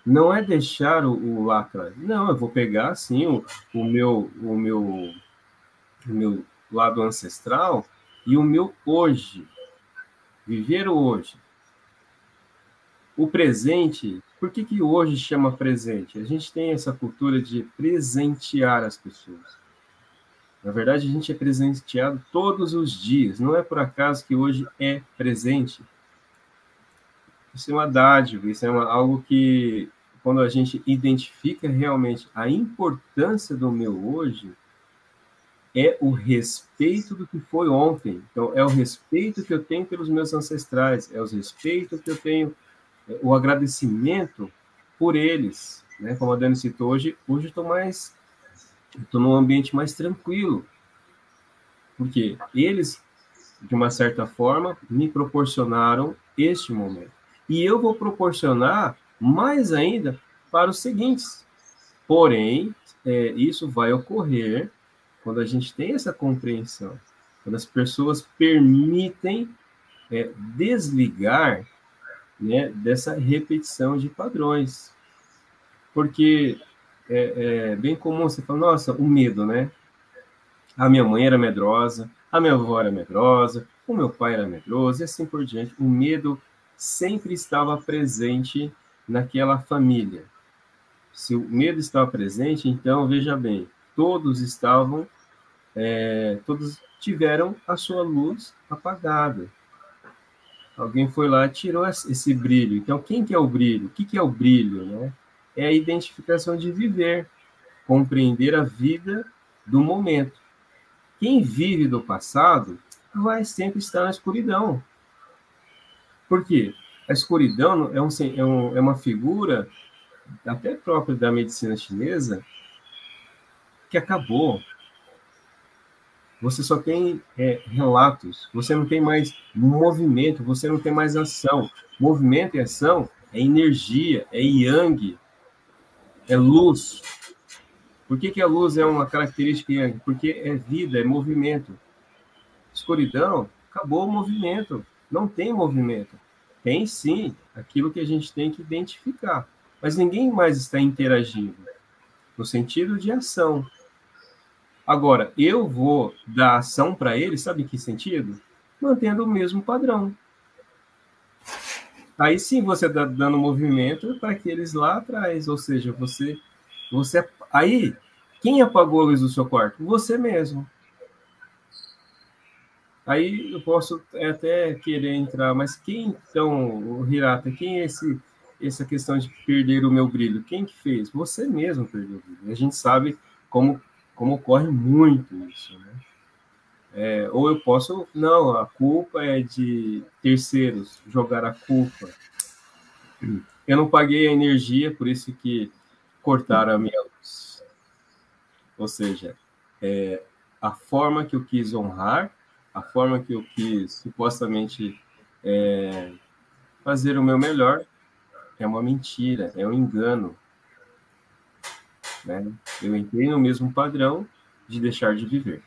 não é deixar o, o lá atrás. Não, eu vou pegar assim o, o meu o meu o meu lado ancestral e o meu hoje. Viver o hoje. O presente, por que, que hoje chama presente? A gente tem essa cultura de presentear as pessoas. Na verdade, a gente é presenteado todos os dias. Não é por acaso que hoje é presente. Isso é uma dádiva, isso é uma, algo que, quando a gente identifica realmente a importância do meu hoje, é o respeito do que foi ontem. Então, é o respeito que eu tenho pelos meus ancestrais, é o respeito que eu tenho, o agradecimento por eles. Né? Como a Dani citou hoje, hoje estou mais, estou num ambiente mais tranquilo, porque eles, de uma certa forma, me proporcionaram este momento. E eu vou proporcionar mais ainda para os seguintes. Porém, é, isso vai ocorrer quando a gente tem essa compreensão, quando as pessoas permitem é, desligar né, dessa repetição de padrões. Porque é, é, bem comum você falar, nossa, o medo, né? A minha mãe era medrosa, a minha avó era medrosa, o meu pai era medroso, e assim por diante. O medo sempre estava presente naquela família. Se o medo estava presente, então veja bem, todos estavam, é, todos tiveram a sua luz apagada. Alguém foi lá e tirou esse brilho. Então, quem que é o brilho? O que, que é o brilho? Né? É a identificação de viver, compreender a vida do momento. Quem vive do passado vai sempre estar na escuridão. Por quê? A escuridão é, um, é, um, é uma figura até própria da medicina chinesa que acabou. Você só tem é, relatos, você não tem mais movimento, você não tem mais ação. Movimento e ação é energia, é yang, é luz. Por que, que a luz é uma característica yang? Porque é vida, é movimento. Escuridão, acabou o movimento, não tem movimento. Tem sim aquilo que a gente tem que identificar, mas ninguém mais está interagindo no sentido de ação. Agora, eu vou dar ação para ele, sabe em que sentido? Mantendo o mesmo padrão. Aí sim você está dando movimento para aqueles lá atrás, ou seja, você, você, aí quem apagou a luz do seu quarto? Você mesmo. Aí eu posso até querer entrar, mas quem então, Hirata, quem é esse, essa questão de perder o meu brilho? Quem que fez? Você mesmo perdeu o brilho. A gente sabe como, como ocorre muito isso, né? É, ou eu posso, não, a culpa é de terceiros, jogar a culpa. Eu não paguei a energia, por isso que cortaram a minha luz. Ou seja, é, a forma que eu quis honrar a forma que eu quis supostamente é, fazer o meu melhor é uma mentira, é um engano. Né? Eu entrei no mesmo padrão de deixar de viver.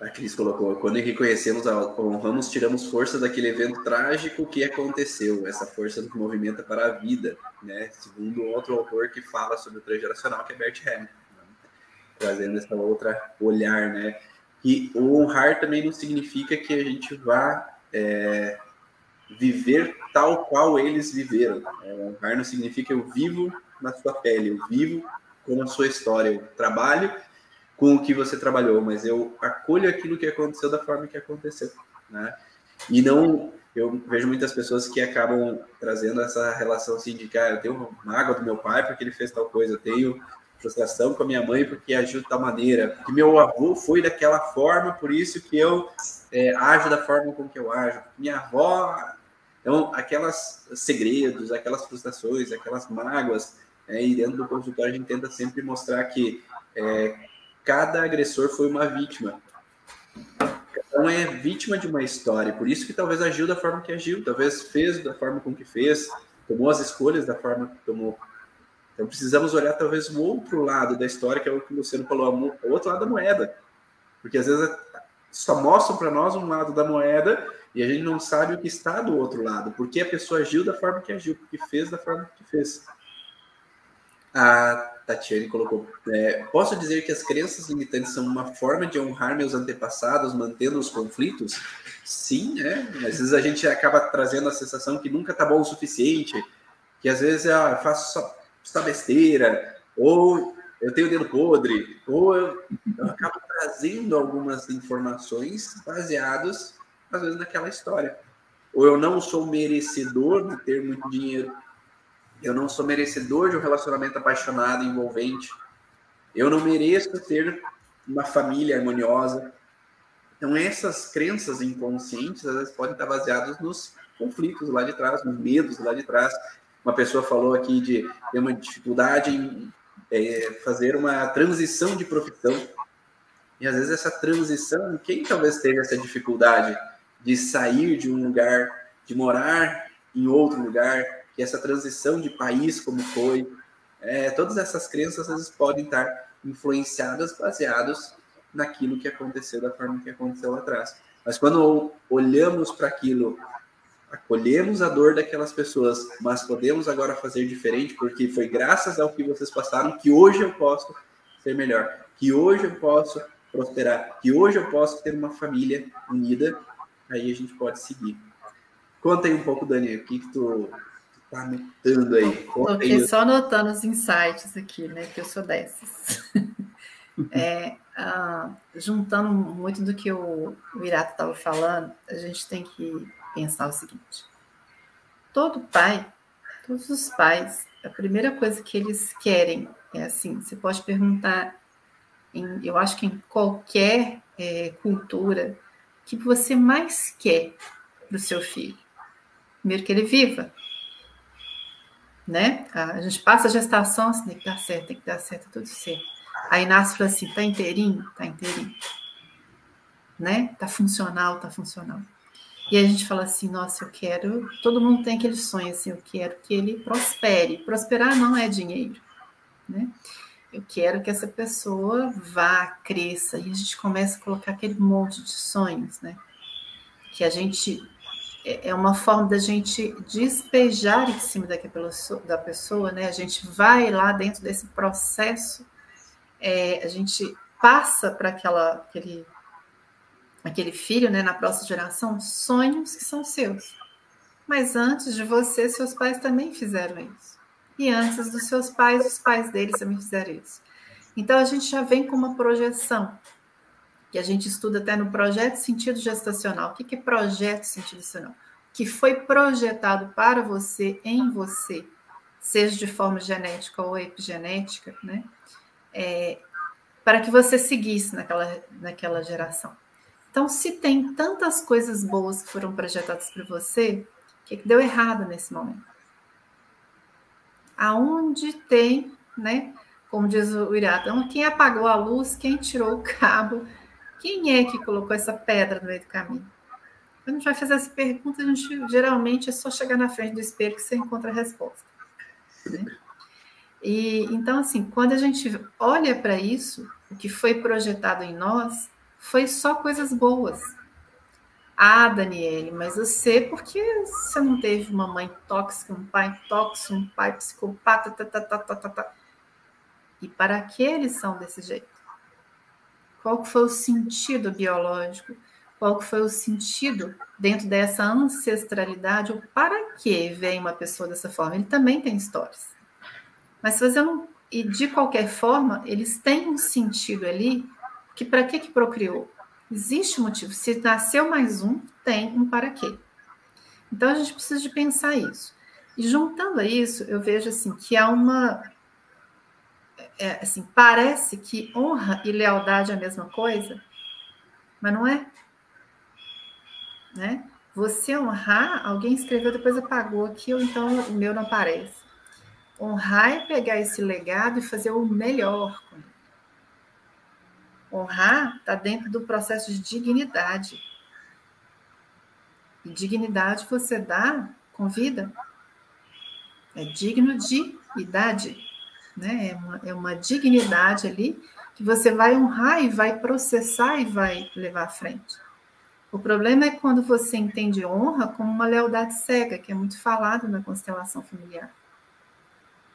A Cris colocou: quando reconhecemos, honramos, tiramos força daquele evento trágico que aconteceu. Essa força nos movimenta para a vida, né? Segundo outro autor que fala sobre o transgeracional, que é Bert Helm, né? trazendo essa outra olhar, né? E honrar também não significa que a gente vá é, viver tal qual eles viveram. É, honrar não significa eu vivo na sua pele, eu vivo com a sua história, eu trabalho com o que você trabalhou, mas eu acolho aquilo que aconteceu da forma que aconteceu, né? E não, eu vejo muitas pessoas que acabam trazendo essa relação assim de que ah, eu tenho mágoa do meu pai porque ele fez tal coisa, eu tenho frustração com a minha mãe porque agiu de tal maneira, porque meu avô foi daquela forma, por isso que eu é, ajo da forma com que eu ajo, minha avó, então aquelas segredos, aquelas frustrações, aquelas mágoas, é, e dentro do consultório a gente tenta sempre mostrar que é, cada agressor foi uma vítima. Um é vítima de uma história, por isso que talvez agiu da forma que agiu, talvez fez da forma com que fez, tomou as escolhas da forma que tomou. Então precisamos olhar talvez o outro lado da história, que é o que o Luciano falou, o outro lado da moeda. Porque às vezes só mostram para nós um lado da moeda e a gente não sabe o que está do outro lado, porque a pessoa agiu da forma que agiu, porque fez da forma que fez. A Tatiane colocou: é, Posso dizer que as crenças limitantes são uma forma de honrar meus antepassados, mantendo os conflitos? Sim, é. Às vezes a gente acaba trazendo a sensação que nunca tá bom o suficiente, que às vezes ah, faço só, só besteira, ou eu tenho dedo podre, ou eu, eu acabo trazendo algumas informações baseadas, às vezes, naquela história. Ou eu não sou merecedor de ter muito dinheiro eu não sou merecedor de um relacionamento apaixonado, envolvente. Eu não mereço ter uma família harmoniosa. Então, essas crenças inconscientes, podem estar baseadas nos conflitos lá de trás, nos medos lá de trás. Uma pessoa falou aqui de ter uma dificuldade em é, fazer uma transição de profissão. E às vezes essa transição, quem talvez teve essa dificuldade de sair de um lugar, de morar em outro lugar, que essa transição de país como foi, é, todas essas crenças às vezes podem estar influenciadas, baseadas naquilo que aconteceu da forma que aconteceu lá atrás. Mas quando olhamos para aquilo, acolhemos a dor daquelas pessoas, mas podemos agora fazer diferente, porque foi graças ao que vocês passaram que hoje eu posso ser melhor, que hoje eu posso prosperar, que hoje eu posso ter uma família unida, aí a gente pode seguir. Conta aí um pouco, Dani, o que, que tu Tá anotando aí. Fiquei só anotando os insights aqui, né? Que eu sou dessas. [LAUGHS] é, ah, juntando muito do que o, o Irato estava falando, a gente tem que pensar o seguinte: todo pai, todos os pais, a primeira coisa que eles querem é assim: você pode perguntar, em, eu acho que em qualquer é, cultura, o que você mais quer para o seu filho? Primeiro que ele viva, né? A gente passa a gestação, assim, tem que dar certo, tem que dar certo, tudo certo. Aí nasce e fala assim, tá inteirinho? Tá inteirinho. Né? Tá funcional, tá funcional. E a gente fala assim, nossa, eu quero. Todo mundo tem aquele sonho assim, eu quero que ele prospere. Prosperar não é dinheiro, né? Eu quero que essa pessoa vá, cresça. E a gente começa a colocar aquele monte de sonhos, né? Que a gente é, é uma forma da gente despejar em cima da pessoa, né? A gente vai lá dentro desse processo, é, a gente passa para aquela aquele aquele filho, né, na próxima geração, sonhos que são seus. Mas antes de você, seus pais também fizeram isso. E antes dos seus pais, os pais deles também fizeram isso. Então a gente já vem com uma projeção que a gente estuda até no projeto sentido gestacional. O que é projeto sentido gestacional? Que foi projetado para você, em você, seja de forma genética ou epigenética, né? É, para que você seguisse naquela, naquela geração. Então, se tem tantas coisas boas que foram projetadas para você, o que, que deu errado nesse momento? Aonde tem, né? Como diz o Irata, quem apagou a luz, quem tirou o cabo, quem é que colocou essa pedra no meio do caminho? Quando a gente vai fazer essa pergunta, a gente geralmente é só chegar na frente do espelho que você encontra a resposta. Né? E então, assim, quando a gente olha para isso, o que foi projetado em nós foi só coisas boas. Ah, Daniele, mas você, porque você não teve uma mãe tóxica, um pai tóxico, um pai psicopata, tá, tá, tá, tá, tá, tá. E para que eles são desse jeito? Qual foi o sentido biológico? Qual foi o sentido dentro dessa ancestralidade? Ou para que vem uma pessoa dessa forma? Ele também tem histórias. Mas se você não. E de qualquer forma, eles têm um sentido ali, que para que que procriou? Existe motivo. Se nasceu mais um, tem um para quê. Então a gente precisa de pensar isso. E juntando a isso, eu vejo assim que há uma é, assim, parece que honra e lealdade é a mesma coisa, mas não é. Né? Você honrar, alguém escreveu, depois apagou aqui, ou então o meu não aparece. Honrar é pegar esse legado e fazer o melhor com ele. Honrar está dentro do processo de dignidade. E dignidade você dá com vida. É digno de idade. Né? É, uma, é uma dignidade ali que você vai honrar e vai processar e vai levar à frente. O problema é quando você entende honra como uma lealdade cega, que é muito falado na constelação familiar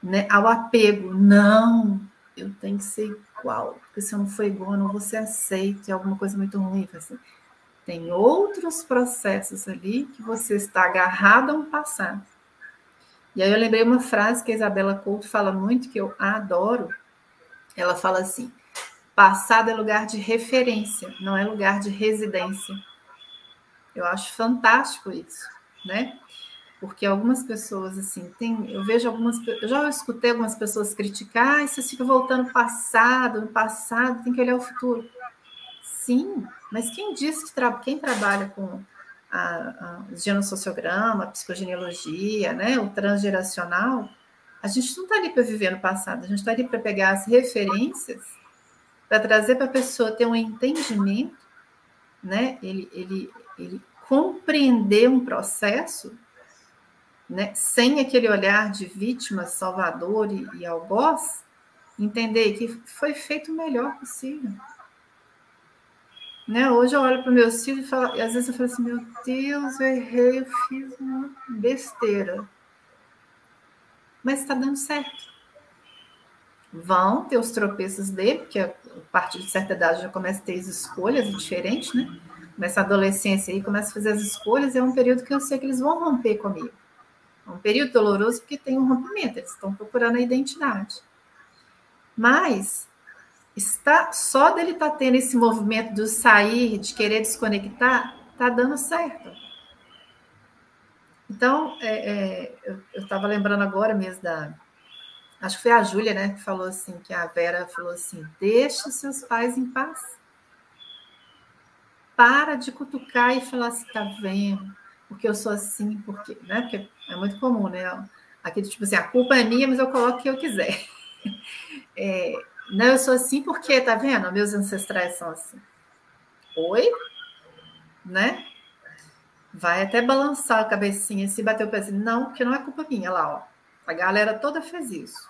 né, ao apego. Não, eu tenho que ser igual, porque se eu não for igual, eu não vou ser aceito, é alguma coisa muito ruim. Assim. Tem outros processos ali que você está agarrado a um passado. E aí eu lembrei uma frase que a Isabela Couto fala muito, que eu adoro. Ela fala assim: passado é lugar de referência, não é lugar de residência. Eu acho fantástico isso, né? Porque algumas pessoas assim tem, eu vejo algumas, eu já escutei algumas pessoas criticar, ah, você fica voltando passado, no passado, tem que olhar o futuro. Sim, mas quem diz que tra quem trabalha com a, a, o genossociograma, a psicogenealogia, né, o transgeracional, a gente não está ali para viver no passado, a gente está ali para pegar as referências, para trazer para a pessoa ter um entendimento, né, ele, ele, ele compreender um processo né, sem aquele olhar de vítima, salvador e, e algoz, entender que foi feito o melhor possível. Né? Hoje eu olho para meus filhos e, falo, e às vezes eu falo assim, meu Deus, eu errei, eu fiz uma besteira. Mas está dando certo. Vão ter os tropeços dele, porque a partir de certa idade já começa a ter as escolhas diferentes, né? Começa a adolescência aí, começa a fazer as escolhas, é um período que eu sei que eles vão romper comigo. É um período doloroso porque tem um rompimento, eles estão procurando a identidade. Mas está só dele estar tá tendo esse movimento do sair, de querer desconectar, está dando certo. Então, é, é, eu estava lembrando agora mesmo da. Acho que foi a Júlia, né, que falou assim, que a Vera falou assim: deixe seus pais em paz. Para de cutucar e falar assim, tá vendo? Porque eu sou assim, porque, né? Porque é muito comum, né? Aqui, tipo assim, a culpa é minha, mas eu coloco o que eu quiser. [LAUGHS] É, não, eu sou assim porque, tá vendo? Meus ancestrais são assim. Oi? Né? Vai até balançar a cabecinha, se bater o pezinho. Não, porque não é culpa minha lá, ó. A galera toda fez isso.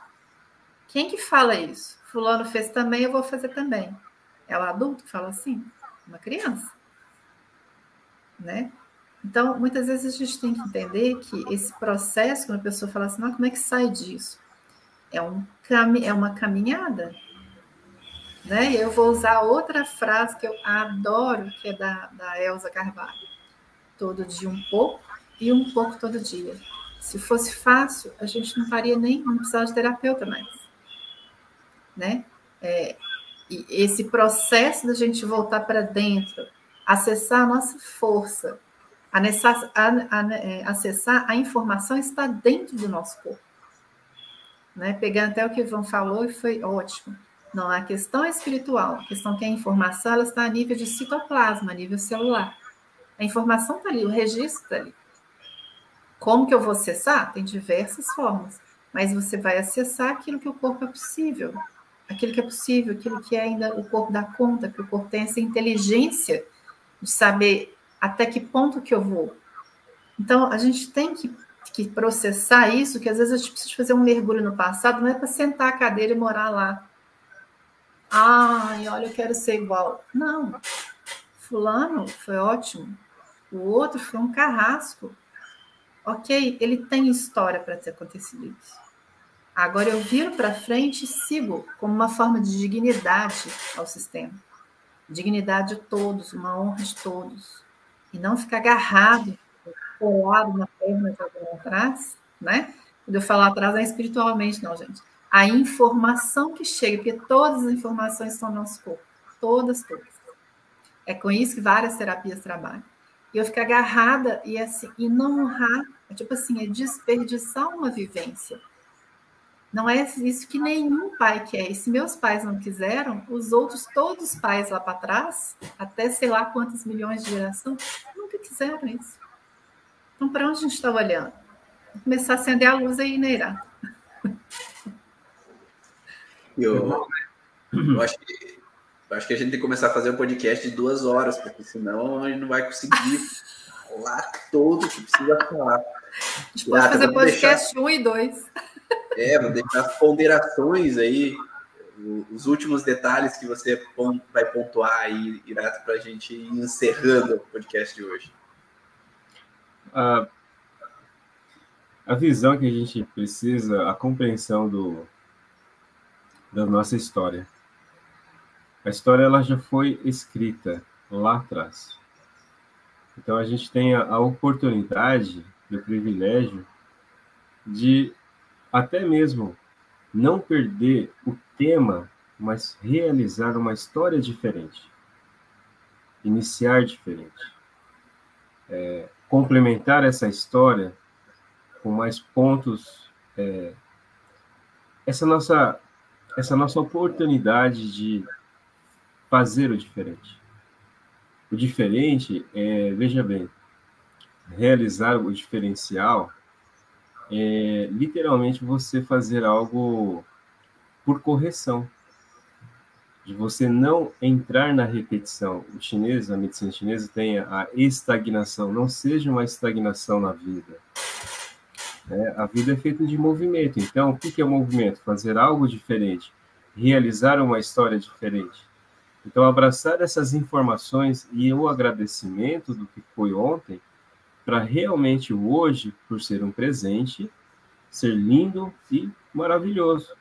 Quem que fala isso? Fulano fez também, eu vou fazer também. É o adulto que fala assim? Uma criança. Né? Então, muitas vezes a gente tem que entender que esse processo, quando a pessoa fala assim, ah, como é que sai disso? É, um cami é uma caminhada. Né? Eu vou usar outra frase que eu adoro, que é da, da Elza Carvalho. Todo dia um pouco e um pouco todo dia. Se fosse fácil, a gente não faria nem, não precisava de terapeuta mais. Né? É, e esse processo da gente voltar para dentro, acessar a nossa força, é, acessar a informação está dentro do nosso corpo. Né? Pegando até o que o Ivan falou, e foi ótimo. Não, a questão é espiritual, a questão que a informação ela está a nível de citoplasma, a nível celular. A informação está ali, o registro está ali. Como que eu vou acessar? Tem diversas formas, mas você vai acessar aquilo que o corpo é possível, aquilo que é possível, aquilo que ainda o corpo dá conta, que o corpo tem essa inteligência de saber até que ponto que eu vou. Então, a gente tem que que processar isso, que às vezes a gente precisa fazer um mergulho no passado, não é para sentar a cadeira e morar lá. Ai, olha, eu quero ser igual. Não. Fulano foi ótimo. O outro foi um carrasco. Ok, ele tem história para ter acontecido isso. Agora eu viro para frente e sigo como uma forma de dignidade ao sistema. Dignidade de todos, uma honra de todos. E não ficar agarrado, colado na perna de alguém atrás, né? Quando eu falar atrás, não é espiritualmente, não, gente. A informação que chega, porque todas as informações estão no nosso corpo. Todas, todas. É com isso que várias terapias trabalham. E eu ficar agarrada e assim, e não honrar, tipo assim, é desperdiçar uma vivência não é isso que nenhum pai quer. E se meus pais não quiseram, os outros, todos os pais lá para trás, até sei lá quantos milhões de geração, nunca quiseram isso. Então, para onde a gente está olhando? Vou começar a acender a luz aí, Neira. Eu, eu, acho que, eu acho que a gente tem que começar a fazer um podcast de duas horas, porque senão a gente não vai conseguir [LAUGHS] falar todo que precisa falar. A gente pode fazer podcast 1 um e 2. É, vou deixar as ponderações aí, os últimos detalhes que você vai pontuar aí, Irato, para a gente ir encerrando o podcast de hoje. A, a visão que a gente precisa, a compreensão do, da nossa história. A história ela já foi escrita lá atrás. Então a gente tem a, a oportunidade o privilégio de até mesmo não perder o tema, mas realizar uma história diferente, iniciar diferente, é, complementar essa história com mais pontos, é, essa nossa essa nossa oportunidade de fazer o diferente. O diferente é, veja bem, realizar o diferencial é literalmente você fazer algo por correção, de você não entrar na repetição. O chinês, a medicina chinesa tem a estagnação, não seja uma estagnação na vida. É, a vida é feita de movimento, então o que é o movimento? Fazer algo diferente, realizar uma história diferente. Então, abraçar essas informações e o agradecimento do que foi ontem para realmente hoje, por ser um presente, ser lindo e maravilhoso.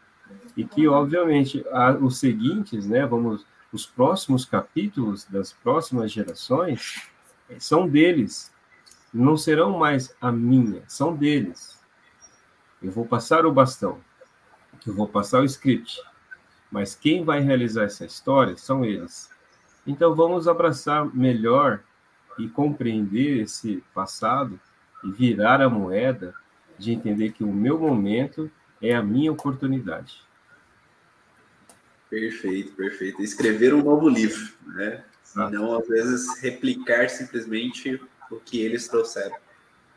E que, obviamente, os seguintes, né, vamos, os próximos capítulos das próximas gerações são deles, não serão mais a minha, são deles. Eu vou passar o bastão, eu vou passar o script, mas quem vai realizar essa história são eles. Então vamos abraçar melhor e compreender esse passado e virar a moeda de entender que o meu momento é a minha oportunidade. Perfeito, perfeito. Escrever um novo livro, né? Ah. Não, às vezes, replicar simplesmente o que eles trouxeram.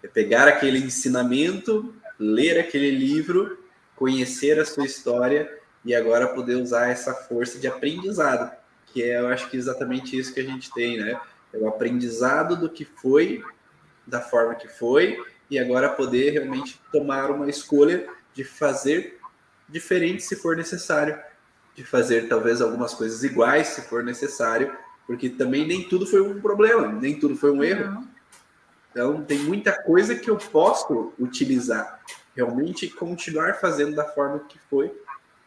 É pegar aquele ensinamento, ler aquele livro, conhecer a sua história e agora poder usar essa força de aprendizado, que é, eu acho que exatamente isso que a gente tem, né? É o aprendizado do que foi, da forma que foi, e agora poder realmente tomar uma escolha de fazer diferente se for necessário, de fazer talvez algumas coisas iguais se for necessário, porque também nem tudo foi um problema, nem tudo foi um erro. Então tem muita coisa que eu posso utilizar, realmente continuar fazendo da forma que foi,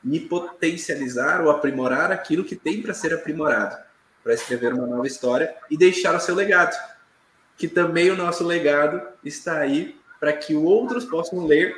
me potencializar ou aprimorar aquilo que tem para ser aprimorado para escrever uma nova história e deixar o seu legado. Que também o nosso legado está aí para que outros possam ler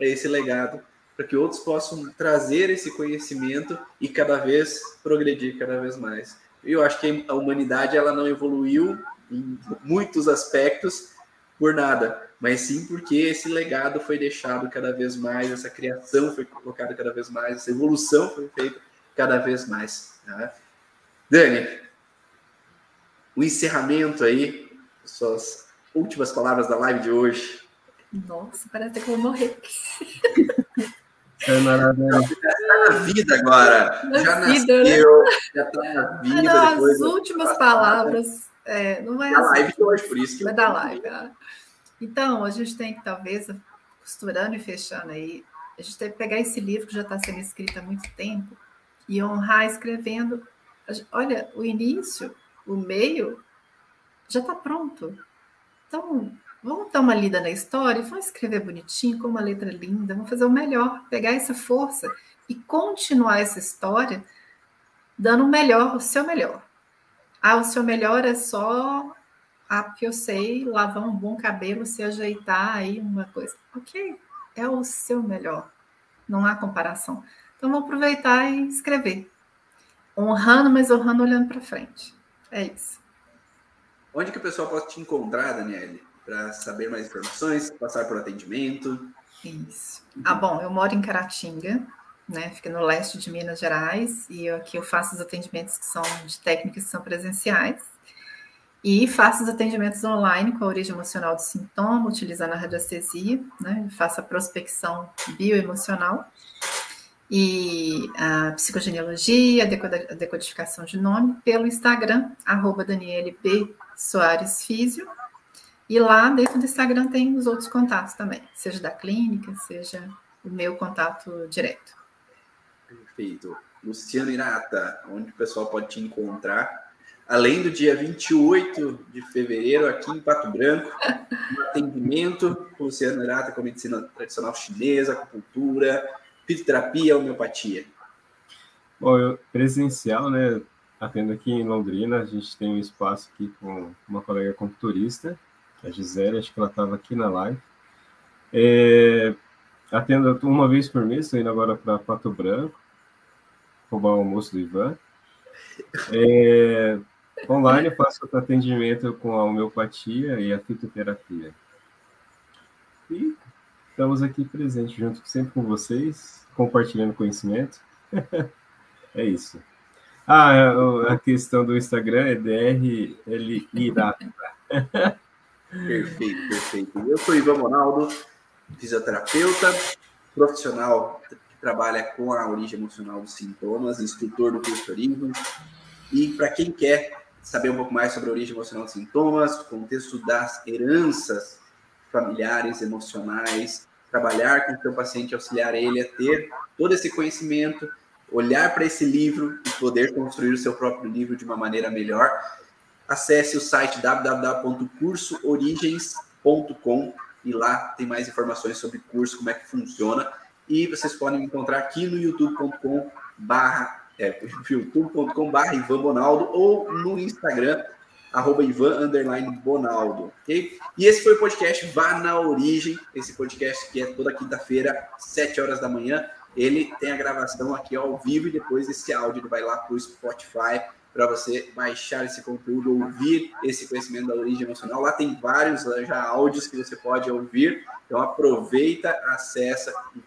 esse legado, para que outros possam trazer esse conhecimento e cada vez progredir cada vez mais. Eu acho que a humanidade ela não evoluiu em muitos aspectos por nada, mas sim porque esse legado foi deixado cada vez mais, essa criação foi colocada cada vez mais, essa evolução foi feita cada vez mais. Né? Dani, o encerramento aí, suas últimas palavras da live de hoje. Nossa, parece que eu vou morrer. É maravilhoso. Já está na vida agora. Na já vida, nasceu, né? já está na vida. Ah, não, as últimas palavras. É, não vai da live de hoje, por isso que vai dar live. Ah. Então, a gente tem que talvez costurando e fechando aí. A gente tem que pegar esse livro que já está sendo escrito há muito tempo e honrar escrevendo. Olha, o início, o meio, já está pronto. Então, vamos dar uma lida na história, vamos escrever bonitinho, com uma letra linda, vamos fazer o melhor, pegar essa força e continuar essa história dando o melhor, o seu melhor. Ah, o seu melhor é só ah, porque eu sei lavar um bom cabelo, se ajeitar aí uma coisa. Ok, é o seu melhor. Não há comparação. Então, vou aproveitar e escrever. Honrando, mas honrando olhando para frente. É isso. Onde que o pessoal pode te encontrar, Daniele? Para saber mais informações, passar por atendimento? Isso. Ah, bom, eu moro em Caratinga, né? Fica no leste de Minas Gerais, e aqui eu faço os atendimentos que são de técnicas que são presenciais. E faço os atendimentos online com a origem emocional do sintoma, utilizando a radiestesia, né? Faço a prospecção bioemocional e a psicogenealogia, a decodificação de nome pelo Instagram, arroba Daniele B. Soares Físio. E lá dentro do Instagram tem os outros contatos também, seja da clínica, seja o meu contato direto. Perfeito. Luciano Irata, onde o pessoal pode te encontrar? Além do dia 28 de fevereiro, aqui em Pato Branco, um atendimento com Luciano Irata com medicina tradicional chinesa, acupuntura, fitoterapia, homeopatia. Bom, eu, presencial, né? Atendo aqui em Londrina, a gente tem um espaço aqui com uma colega acupunturista, a Gisele, acho que ela estava aqui na live. É, atendo uma vez por mês, estou indo agora para Pato Branco, roubar o almoço do Ivan. É, online eu faço atendimento com a homeopatia e a fitoterapia. E estamos aqui presentes junto sempre com vocês, compartilhando conhecimento. [LAUGHS] é isso. Ah, é, a questão do Instagram é DRLIRATA. [LAUGHS] perfeito, perfeito. Eu sou Ivan Ronaldo, fisioterapeuta, profissional que trabalha com a origem emocional dos sintomas, instrutor do curso. E para quem quer saber um pouco mais sobre a origem emocional dos sintomas, contexto das heranças familiares, emocionais, trabalhar com o seu paciente, auxiliar ele a ter todo esse conhecimento, olhar para esse livro e poder construir o seu próprio livro de uma maneira melhor. Acesse o site www.cursoorigens.com e lá tem mais informações sobre o curso, como é que funciona. E vocês podem me encontrar aqui no youtube.com barra é, [LAUGHS] youtube.com Ivan Bonaldo ou no Instagram arroba Ivan underline Bonaldo, ok? E esse foi o podcast Vá na Origem, esse podcast que é toda quinta-feira, 7 horas da manhã. Ele tem a gravação aqui ao vivo e depois esse áudio ele vai lá para o Spotify para você baixar esse conteúdo, ouvir esse conhecimento da origem emocional. Lá tem vários já áudios que você pode ouvir. Então aproveita, acessa e